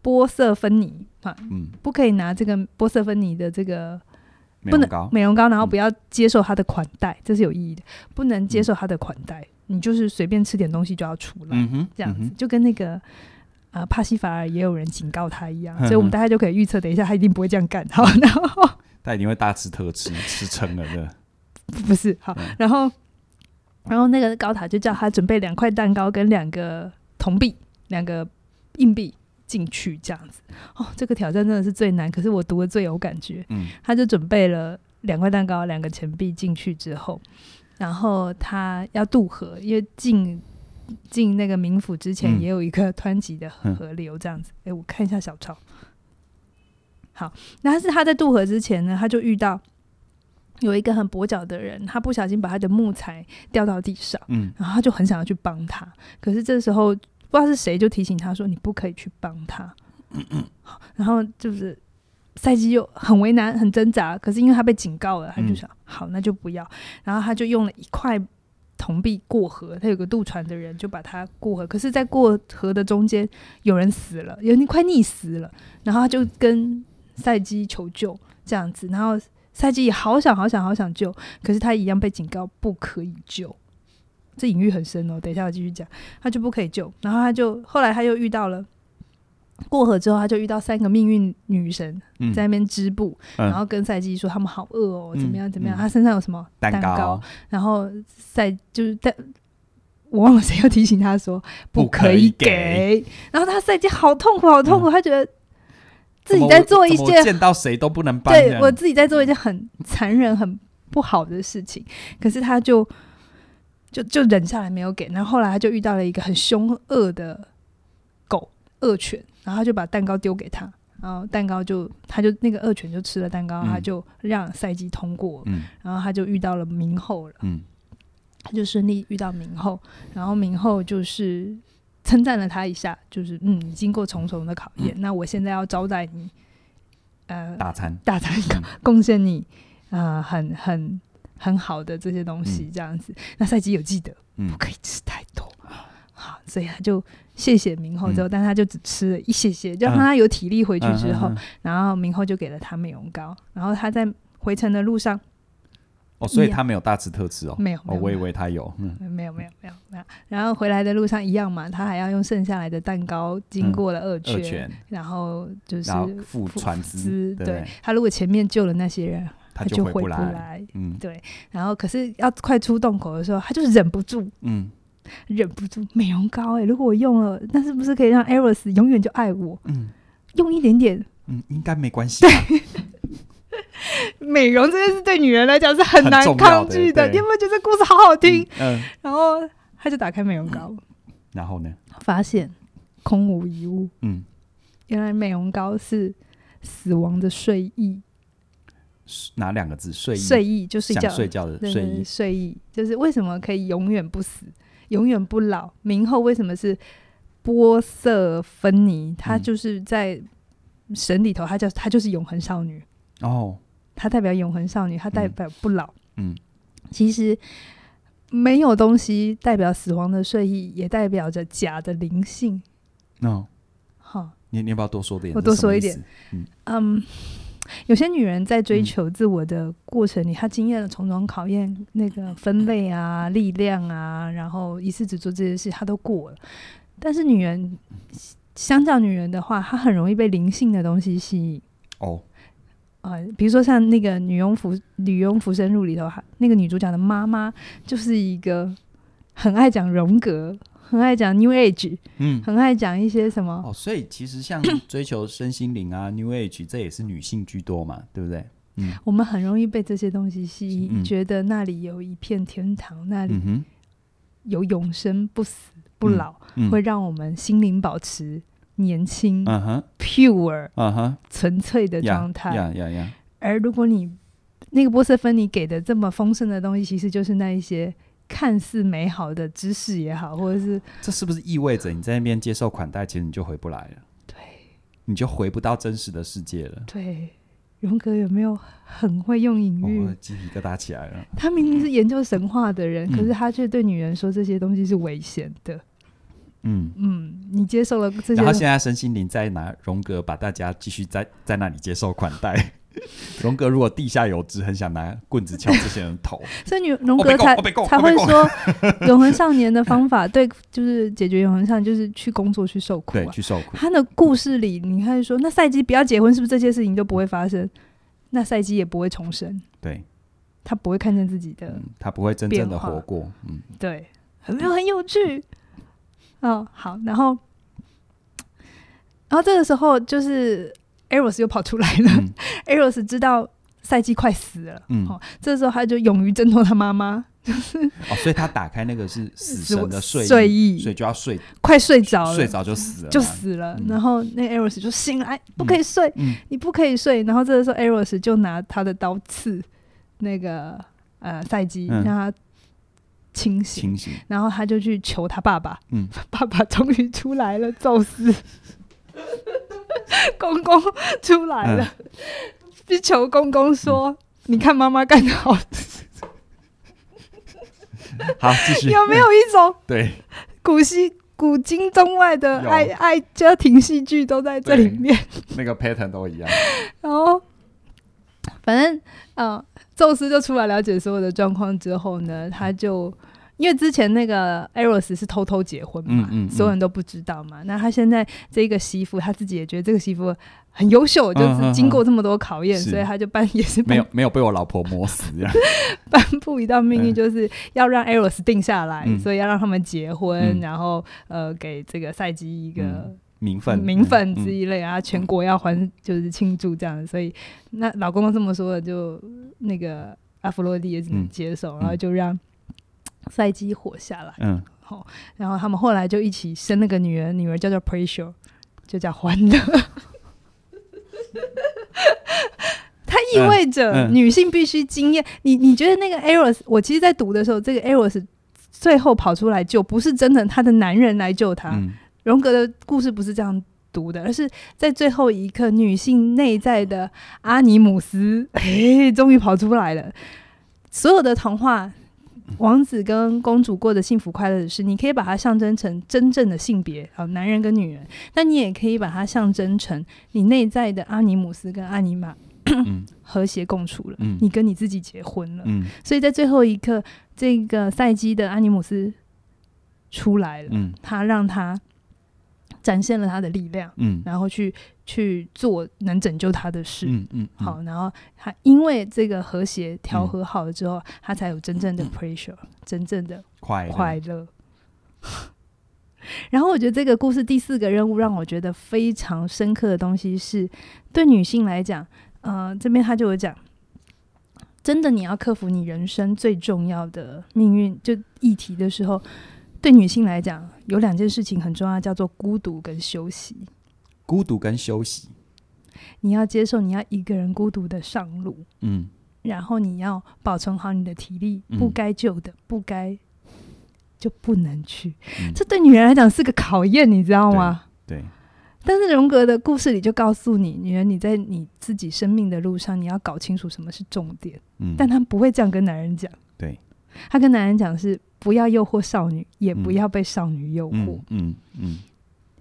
波色芬尼啊，嗯，不可以拿这个波色芬尼的这个不能美容膏，然后不要接受他的款待，这是有意义的，不能接受他的款待。嗯你就是随便吃点东西就要出来，这样子、嗯、就跟那个啊帕西法尔也有人警告他一样，所以我们大家就可以预测，等一下他一定不会这样干。好，然后 (laughs) 他一定会大吃特吃，吃撑了的。(laughs) 不是好，嗯、然后然后那个高塔就叫他准备两块蛋糕跟两个铜币、两个硬币进去，这样子。哦，这个挑战真的是最难，可是我读的最有感觉。嗯，他就准备了两块蛋糕、两个钱币进去之后。然后他要渡河，因为进进那个冥府之前也有一个湍急的河流，这样子。哎、嗯，我看一下小抄。好，那是他在渡河之前呢，他就遇到有一个很跛脚的人，他不小心把他的木材掉到地上，嗯，然后他就很想要去帮他，可是这时候不知道是谁就提醒他说：“你不可以去帮他。嗯嗯”然后就是。赛季又很为难，很挣扎。可是因为他被警告了，他就想：嗯、好，那就不要。然后他就用了一块铜币过河。他有个渡船的人就把他过河。可是，在过河的中间，有人死了，有人快溺死了。然后他就跟赛姬求救，这样子。然后赛姬也好想、好想、好想救，可是他一样被警告不可以救。这隐喻很深哦。等一下我继续讲，他就不可以救。然后他就后来他又遇到了。过河之后，他就遇到三个命运女神在那边织布，嗯、然后跟赛季说他们好饿哦，怎么样怎么样？嗯、他身上有什么蛋糕？蛋糕然后赛就是但我忘了谁要提醒他说 (laughs) 不可以给。给然后他赛季好痛苦，好痛苦，嗯、他觉得自己在做一件见到谁都不能帮。对我自己在做一件很残忍、很不好的事情，可是他就就就忍下来没有给。然后后来他就遇到了一个很凶恶的狗恶犬，然后他就把蛋糕丢给他，然后蛋糕就他就那个恶犬就吃了蛋糕，嗯、他就让赛季通过，嗯、然后他就遇到了明后了，嗯、他就顺利遇到明后，然后明后就是称赞了他一下，就是嗯，你经过重重的考验，嗯、那我现在要招待你。呃，大餐。大餐贡献你啊、呃，很很很好的这些东西，这样子。嗯、那赛季有记得，嗯、不可以吃太多，好，所以他就谢谢明后之后，嗯、但他就只吃了一些些，就让他有体力回去之后，然后明后就给了他美容膏，然后他在回程的路上。哦，所以他没有大吃特吃哦，没有，我以为他有，嗯，没有，没有，没有，没有。然后回来的路上一样嘛，他还要用剩下来的蛋糕经过了二圈，然后就是付船资。对，他如果前面救了那些人，他就回不来。嗯，对。然后可是要快出洞口的时候，他就是忍不住，嗯，忍不住美容膏。哎，如果我用了，那是不是可以让 Eros 永远就爱我？嗯，用一点点，嗯，应该没关系。对。(laughs) 美容这件事对女人来讲是很难抗拒的，你有没有觉得这故事好好听？嗯，嗯，然后他就打开美容膏，嗯，然后呢，发现空无一物。嗯，原来美容膏是死亡的睡意。哪两个字？睡意？睡意就睡觉，睡觉的睡意。睡意就是为什么可以永远不死，永远不老？明后为什么是波瑟芬妮？她就是在神里头，她叫她就是永恒少女。哦，她代表永恒少女，她代表不老。嗯，嗯，其实没有东西代表死亡的睡意，也代表着假的灵性。哦，好，你你要不要多说点？我多说一点。嗯，嗯，有些女人在追求自我的过程里，她经验了重重考验，那个分类啊、力量啊，然后一次只做这些事，她都过了。但是女人，相较女人的话，她很容易被灵性的东西吸引。哦。啊，比如说像那个《女佣浮女佣浮生入》里头，哈，那个女主角的妈妈就是一个很爱讲荣格，很爱讲 New Age，嗯，很爱讲一些什么。哦，所以其实像 (coughs) 追求身心灵啊，New Age，这也是女性居多嘛，对不对？嗯，我们很容易被这些东西吸引，嗯、觉得那里有一片天堂，那里有永生不死不老，嗯嗯、会让我们心灵保持。年轻，pure，纯粹的状态。而如果你那个波瑟芬尼给的这么丰盛的东西，其实就是那一些看似美好的知识也好，或者是这是不是意味着你在那边接受款待，其实你就回不来了？对，你就回不到真实的世界了。对，荣格有没有很会用隐喻？鸡皮疙瘩起来了。他明明是研究神话的人，可是他却对女人说这些东西是危险的。嗯嗯，你接受了这些，然后现在身心灵在拿荣格把大家继续在在那里接受款待。(laughs) 荣格如果地下有知，很想拿棍子敲这些人头，(laughs) 所以你龙哥才才会说 (laughs) 永恒少年的方法，对，就是解决永恒少年，就是去工作去受苦，对，去受苦。他的故事里，你可以说，那赛季不要结婚，是不是这些事情就不会发生？那赛季也不会重生，对，他不会看见自己的，他不会真正的活过，嗯，对，很没有很有趣。哦，好，然后，然后这个时候就是 Eros 又跑出来了。嗯、(laughs) Eros 知道赛季快死了，嗯，哦，这时候他就勇于挣脱他妈妈，就是哦，所以他打开那个是死神的睡睡意，所以就要睡，快睡着了，睡着就死了，就死了。嗯、然后那 Eros 就醒来，不可以睡，嗯、你不可以睡。然后这个时候 Eros 就拿他的刀刺那个呃赛季，让他。清醒，清醒，然后他就去求他爸爸。嗯，(laughs) 爸爸终于出来了，宙斯 (laughs) 公公出来了，去、嗯、求公公说：“嗯、你看妈妈干的好。”好，继续。有没有一种 (laughs) 对古稀古今中外的爱爱家庭戏剧都在这里面？那个 pattern 都一样。(laughs) 然后，反正嗯。宙斯就出来了解所有的状况之后呢，他就因为之前那个 Eros 是偷偷结婚嘛，嗯嗯嗯、所有人都不知道嘛。那他现在这个媳妇，他自己也觉得这个媳妇很优秀，就是经过这么多考验，所以他就办也是没有没有被我老婆磨死这样，(laughs) 颁布一道命令，就是要让 Eros 定下来，嗯、所以要让他们结婚，嗯、然后呃给这个赛季一个。嗯。名分，名分之一类啊，全国要还，就是庆祝这样，所以那老公都这么说了，就那个阿弗洛蒂也只能接受，嗯、然后就让赛姬活下来。嗯，好、哦，然后他们后来就一起生了个女儿，女儿叫做 Pressure，就叫欢乐。(laughs) 它意味着女性必须经验。你你觉得那个 Eros？我其实，在读的时候，这个 Eros 最后跑出来救，不是真的他的男人来救他。嗯、荣格的故事不是这样读的，而是在最后一刻，女性内在的阿尼姆斯，哎，终于跑出来了。所有的童话，王子跟公主过的幸福快乐的事，你可以把它象征成真正的性别，好，男人跟女人。那你也可以把它象征成你内在的阿尼姆斯跟阿尼玛。(coughs) 和谐共处了，嗯、你跟你自己结婚了，嗯、所以在最后一刻，这个赛季的阿尼姆斯出来了，嗯、他让他展现了他的力量，嗯、然后去去做能拯救他的事，嗯嗯嗯、好，然后他因为这个和谐调和好了之后，嗯、他才有真正的 pressure，、嗯、真正的快乐。快乐。(laughs) 然后我觉得这个故事第四个任务让我觉得非常深刻的东西是，对女性来讲。呃，这边他就有讲，真的，你要克服你人生最重要的命运就议题的时候，对女性来讲，有两件事情很重要，叫做孤独跟休息。孤独跟休息，你要接受你要一个人孤独的上路，嗯，然后你要保存好你的体力，不该救的，不该就不能去。嗯，这对女人来讲是个考验，你知道吗？对。对但是荣格的故事里就告诉你，女人，你在你自己生命的路上，你要搞清楚什么是重点。嗯，但他不会这样跟男人讲。对，他跟男人讲是不要诱惑少女，也不要被少女诱惑。嗯嗯，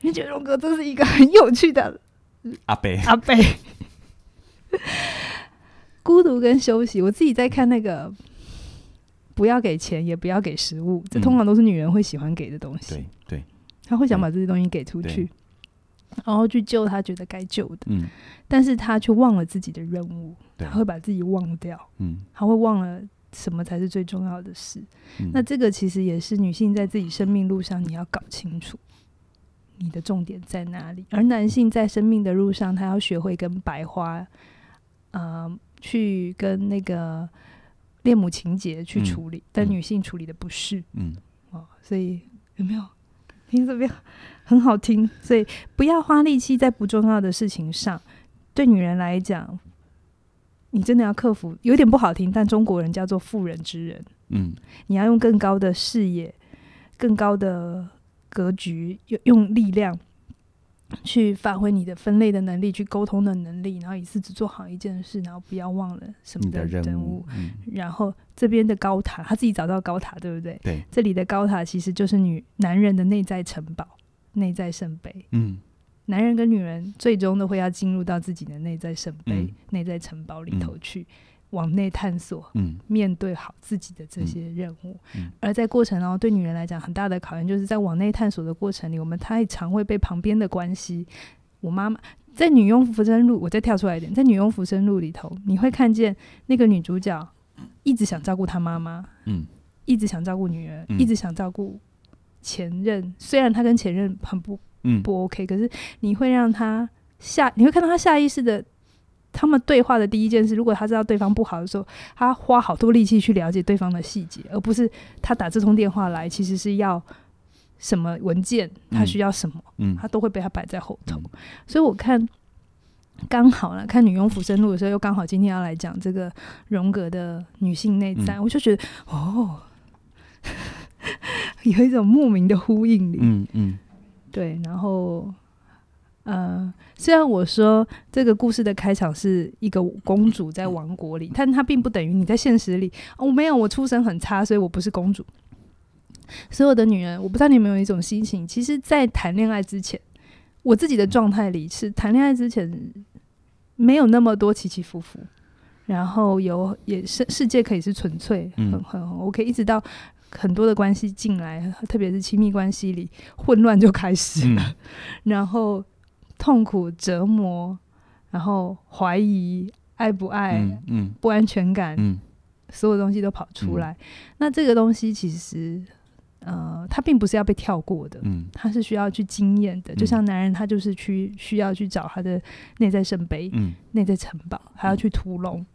你觉得荣格这是一个很有趣的阿贝阿贝。孤独跟休息，我自己在看那个，不要给钱，也不要给食物，这通常都是女人会喜欢给的东西。对对，他会想把这些东西给出去。然后去救他觉得该救的，嗯，但是他却忘了自己的任务，对。他会把自己忘掉，嗯，他会忘了什么才是最重要的事。嗯，那这个其实也是女性在自己生命路上，你要搞清楚你的重点在哪里。而男性在生命的路上，他要学会跟白花，呃，去跟那个恋母情节去处理，嗯，但女性处理的不是，嗯，哦，所以有没有听这边？很好听，所以不要花力气在不重要的事情上。对女人来讲，你真的要克服，有点不好听，但中国人叫做妇人之仁。嗯，你要用更高的视野、更高的格局，用用力量去发挥你的分类的能力，去沟通的能力，然后一次只做好一件事，然后不要忘了什么的任务。务嗯、然后这边的高塔，他自己找到高塔，对不对？对，这里的高塔其实就是女男人的内在城堡。内在圣杯，嗯，男人跟女人最终都会要进入到自己的内在圣杯、内、嗯、在城堡里头去，嗯、往内探索，嗯，面对好自己的这些任务。而在过程哦，对女人来讲，很大的考验就是在往内探索的过程里，我们太常会被旁边的关系。我妈妈在《女佣浮生录》，我再跳出来一点，在《女佣浮生录》里头，你会看见那个女主角一直想照顾她妈妈，嗯，一直想照顾女儿，嗯、一直想照顾。前任虽然她跟前任很不不 OK，嗯，可是你会让他下，你会看到他下意识的，他们对话的第一件事，如果他知道对方不好的时候，他花好多力气去了解对方的细节，而不是他打这通电话来，其实是要什么文件，他需要什么，嗯，他都会被他摆在后头。嗯，所以我看刚好了，看《女佣浮生录》的时候，又刚好今天要来讲这个荣格的女性内在，嗯，我就觉得哦。(laughs) 有一种莫名的呼应力，嗯嗯，对。然后，呃，虽然我说这个故事的开场是一个公主在王国里，但它并不等于你在现实里。哦，没有，我出身很差，所以我不是公主。所有的女人，我不知道你有没有一种心情，其实，在谈恋爱之前，我自己的状态里是谈恋爱之前没有那么多起起伏伏，然后有也是世界可以是纯粹，很很很 OK，一直到。很多的关系进来，(laughs) 特别是亲密关系里，混乱就开始。了，嗯、(laughs) 然后痛苦、折磨，然后怀疑爱不爱，嗯嗯、不安全感，嗯、所有东西都跑出来。嗯、那这个东西其实，呃，它并不是要被跳过的，嗯、它是需要去经验的。就像男人，他就是去需要去找他的内在圣杯、嗯。内、嗯、在城堡，还要去屠龙。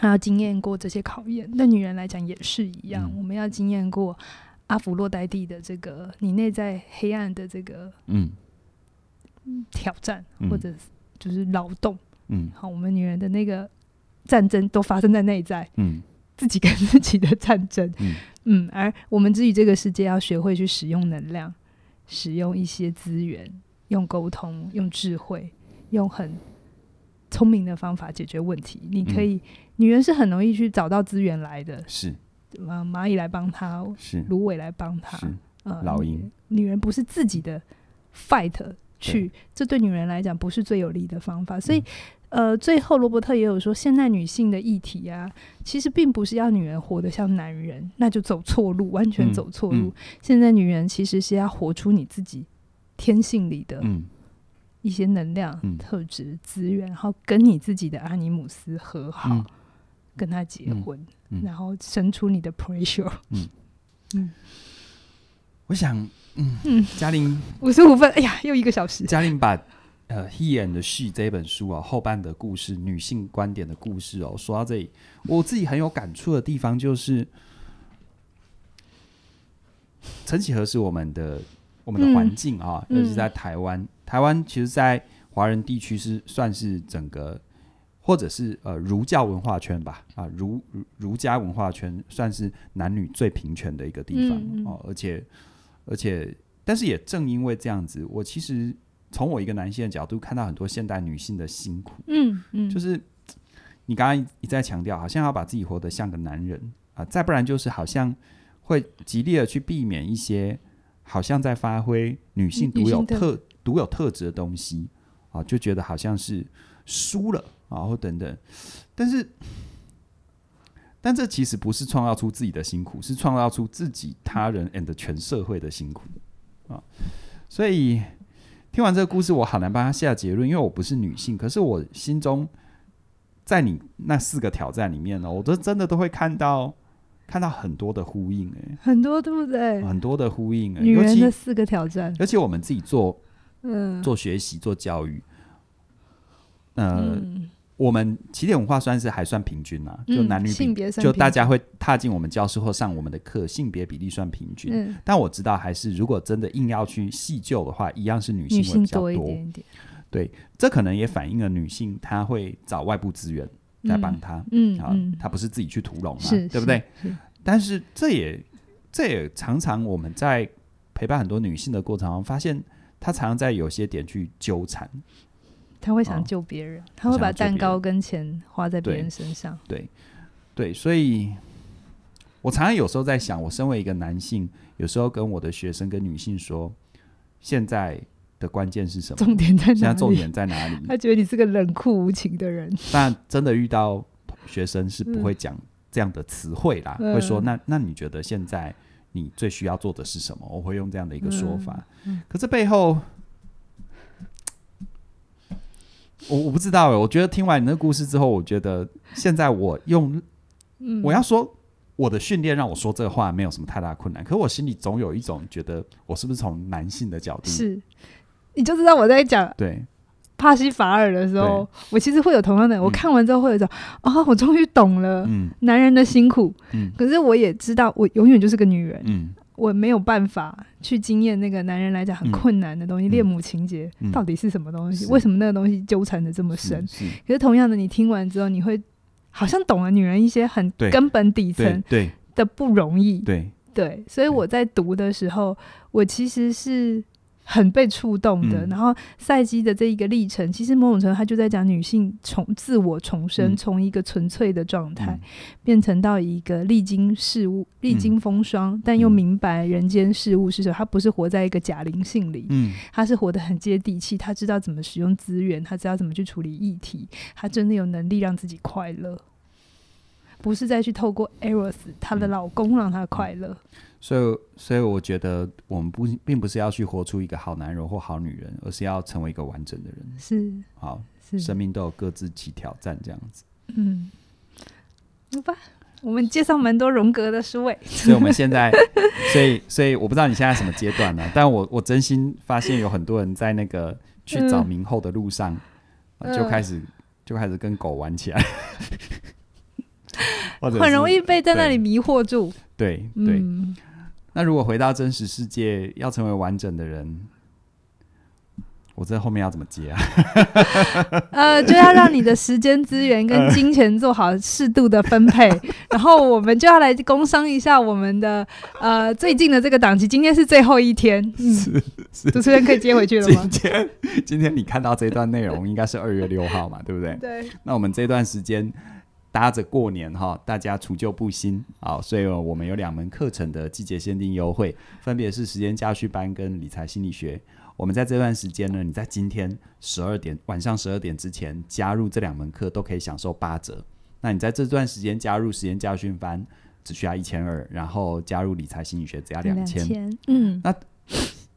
他要经验过这些考验。那女人来讲也是一样，嗯、我们要经验过阿芙洛黛蒂的这个你内在黑暗的这个嗯挑战，嗯、或者就是劳动。嗯，好，我们女人的那个战争都发生在内在。嗯。自己跟自己的战争，嗯，嗯，而我们自己这个世界，要学会去使用能量，使用一些资源，用沟通，用智慧，用很聪明的方法解决问题。你可以，嗯、女人是很容易去找到资源来的，是，蚂蚁来帮她，是。芦苇来帮她，呃，老鹰。女人不是自己的 fight 去，这对女人来讲不是最有利的方法，所以。嗯呃，最后罗伯特也有说，现代女性的议题啊，其实并不是要女人活得像男人，那就走错路，完全走错路。嗯嗯、现在女人其实是要活出你自己天性里的一些能量、嗯、特质、资源，然后跟你自己的阿尼姆斯和好，嗯、跟他结婚，嗯嗯、然后生出你的 pressure。嗯，嗯我想，嗯嗯，嘉玲五十五分，哎呀，又一个小时。嘉玲把。呃，He and She 这本书啊，后半的故事，女性观点的故事哦。说到这里，我自己很有感触的地方就是，曾几何时，我们的我们的环境啊，尤其是在台湾，嗯、台湾其实，在华人地区是算是整个，或者是呃儒教文化圈吧，啊，儒儒家文化圈算是男女最平权的一个地方、嗯、哦。而且，而且，但是也正因为这样子，我其实。从我一个男性的角度看到很多现代女性的辛苦，嗯嗯，就是你刚刚一再强调，好像要把自己活得像个男人啊，再不然就是好像会极力的去避免一些好像在发挥女性独有特独有特质的东西啊，就觉得好像是输了啊，或等等。但是，但这其实不是创造出自己的辛苦，是创造出自己、他人 and 全社会的辛苦啊，所以。听完这个故事，我好难帮他下结论，因为我不是女性。可是我心中，在你那四个挑战里面呢，我都真的都会看到看到很多的呼应，哎，很多对不对？很多的呼应，女人的四个挑战，尤其我们自己做，嗯，做学习做教育，呃。嗯我们起点文化算是还算平均啊，就男女比，嗯、就大家会踏进我们教室或上我们的课，性别比例算平均。嗯、但我知道，还是如果真的硬要去细究的话，一样是女性会比较多。多一点点对，这可能也反映了女性她会找外部资源来帮她。嗯，啊，她不是自己去屠龙嘛，对不对？但是这也这也常常我们在陪伴很多女性的过程中，发现她常常在有些点去纠缠。他会想救别人，哦、他会把蛋糕跟钱花在别人身上。对，对，所以我常常有时候在想，我身为一个男性，有时候跟我的学生跟女性说，现在的关键是什么？重点在哪里？现在重点在哪里？(laughs) 他觉得你是个冷酷无情的人。(laughs) 但真的遇到学生是不会讲这样的词汇啦，嗯、会说那那你觉得现在你最需要做的是什么？我会用这样的一个说法。嗯嗯、可是背后。我我不知道哎，我觉得听完你的故事之后，我觉得现在我用，嗯、我要说我的训练让我说这话没有什么太大困难，可是我心里总有一种觉得我是不是从男性的角度？是，你就知道我在讲对。帕西法尔的时候，我其实会有同样的，我看完之后会有一种啊、嗯哦，我终于懂了，嗯，男人的辛苦，嗯，可是我也知道我永远就是个女人，嗯。我没有办法去经验那个男人来讲很困难的东西，恋、嗯、母情节到底是什么东西？嗯、为什么那个东西纠缠的这么深？是是可是同样的，你听完之后，你会好像懂了女人一些很根本底层的不容易。对对，对，所以我在读的时候，我其实是。很被触动的，嗯、然后赛姬的这一个历程，其实某种程度他就在讲女性重自我重生，从、嗯、一个纯粹的状态，嗯、变成到一个历经事物、历经风霜，嗯、但又明白人间事物是什么。她不是活在一个假灵性里，嗯，她是活得很接地气，她知道怎么使用资源，她知道怎么去处理议题，她真的有能力让自己快乐，不是再去透过 Eros 她的老公让她快乐。嗯所以，所以我觉得我们不并不是要去活出一个好男人或好女人，而是要成为一个完整的人。是，好，是生命都有各自起挑战，这样子。嗯，好吧，我们介绍蛮多荣格的书诶。所以我们现在，(laughs) 所以，所以我不知道你现在什么阶段呢？但我我真心发现有很多人在那个去找明后的路上，嗯、就开始就开始跟狗玩起来。(laughs) 很容易被在那里迷惑住。对对，对嗯、那如果回到真实世界，要成为完整的人。我在后面要怎么接啊？(laughs) 呃，就要让你的时间资源跟金钱做好适度的分配，(laughs) 然后我们就要来工商一下我们的呃最近的这个档期，今天是最后一天，嗯、是是主持人可以接回去了吗？今天今天你看到这段内容应该是二月六号嘛，对不对？对。那我们这段时间搭着过年哈，大家除旧布新啊，所以我们有两门课程的季节限定优惠，分别是时间家训班跟理财心理学。我们在这段时间呢，你在今天十二点晚上十二点之前加入这两门课，都可以享受八折。那你在这段时间加入时间家训班，只需要一千二，然后加入理财心理学只要两千。嗯，那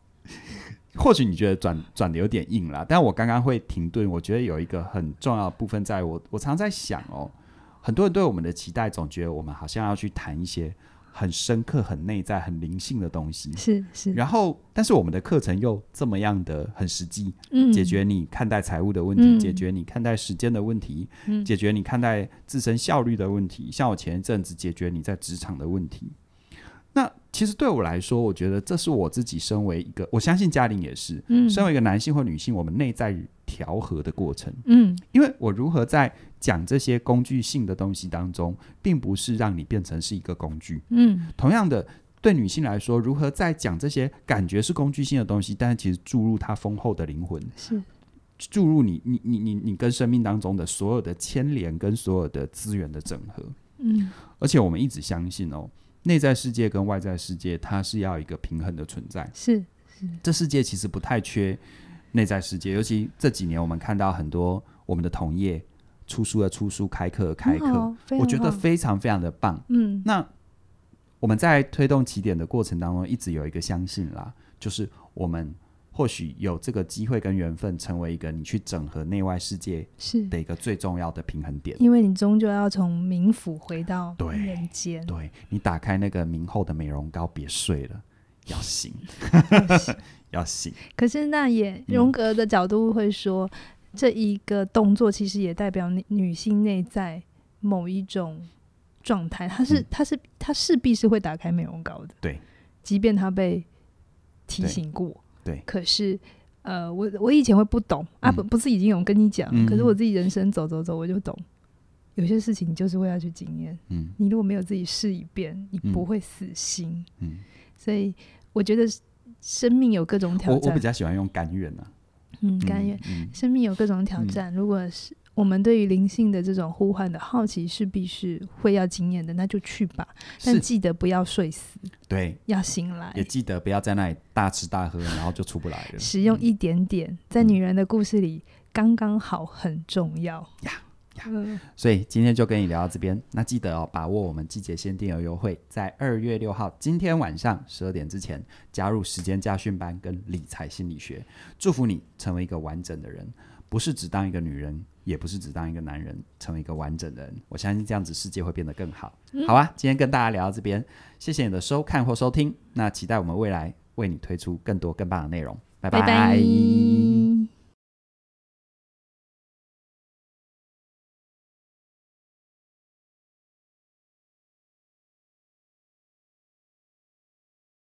(laughs) 或许你觉得转转的有点硬了，但我刚刚会停顿，我觉得有一个很重要的部分，在我我常在想哦，很多人对我们的期待，总觉得我们好像要去谈一些。很深刻、很内在、很灵性的东西，是是。然后，但是我们的课程又这么样的很实际，嗯，解决你看待财务的问题，嗯、解决你看待时间的问题，嗯，解决你看待自身效率的问题。像我前一阵子解决你在职场的问题。那其实对我来说，我觉得这是我自己身为一个，我相信嘉玲也是，嗯，身为一个男性或女性，我们内在调和的过程，嗯，因为我如何在讲这些工具性的东西当中，并不是让你变成是一个工具，嗯，同样的，对女性来说，如何在讲这些感觉是工具性的东西，但是其实注入她丰厚的灵魂，是。注入你你你你你跟生命当中的所有的牵连跟所有的资源的整合，嗯，而且我们一直相信哦。内在世界跟外在世界，它是要一个平衡的存在。是是，这世界其实不太缺内在世界，尤其这几年我们看到很多我们的同业出书的出书，开课的开课，我觉得非常非常的棒。嗯，那我们在推动起点的过程当中，一直有一个相信啦，就是我们。或许有这个机会跟缘分，成为一个你去整合内外世界是的一个最重要的平衡点。因为你终究要从冥府回到人间。对，对你打开那个冥后的美容膏，别睡了，要醒，(laughs) (laughs) 要醒。可是那也荣格的角度会说，嗯、这一个动作其实也代表女性内在某一种状态，它是，它是，它势必是会打开美容膏的。对，即便它被提醒过。对，可是，呃，我我以前会不懂、嗯、啊，不不是已经有跟你讲、嗯，可是我自己人生走走走，我就懂，有些事情你就是会要去经验。嗯，你如果没有自己试一遍，你不会死心。嗯，所以我觉得生命有各种挑战。我我比较喜欢用甘愿啊。嗯，甘愿、嗯。生命有各种挑战，嗯、如果是。我们对于灵性的这种呼唤的好奇势必是会要经验的，那就去吧。但记得不要睡死，对，要醒来。也记得不要在那里大吃大喝，然后就出不来了。使用一点点，在女人的故事里刚刚好，很重要呀呀。所以今天就跟你聊到这边，那记得哦，把握我们季节限定的优惠，在二月六号今天晚上十二点之前加入时间家训班跟理财心理学，祝福你成为一个完整的人。不是只当一个女人，也不是只当一个男人，成为一个完整的人。我相信这样子世界会变得更好。嗯、好啊，今天跟大家聊到这边，谢谢你的收看或收听。那期待我们未来为你推出更多更棒的内容。拜拜。拜拜。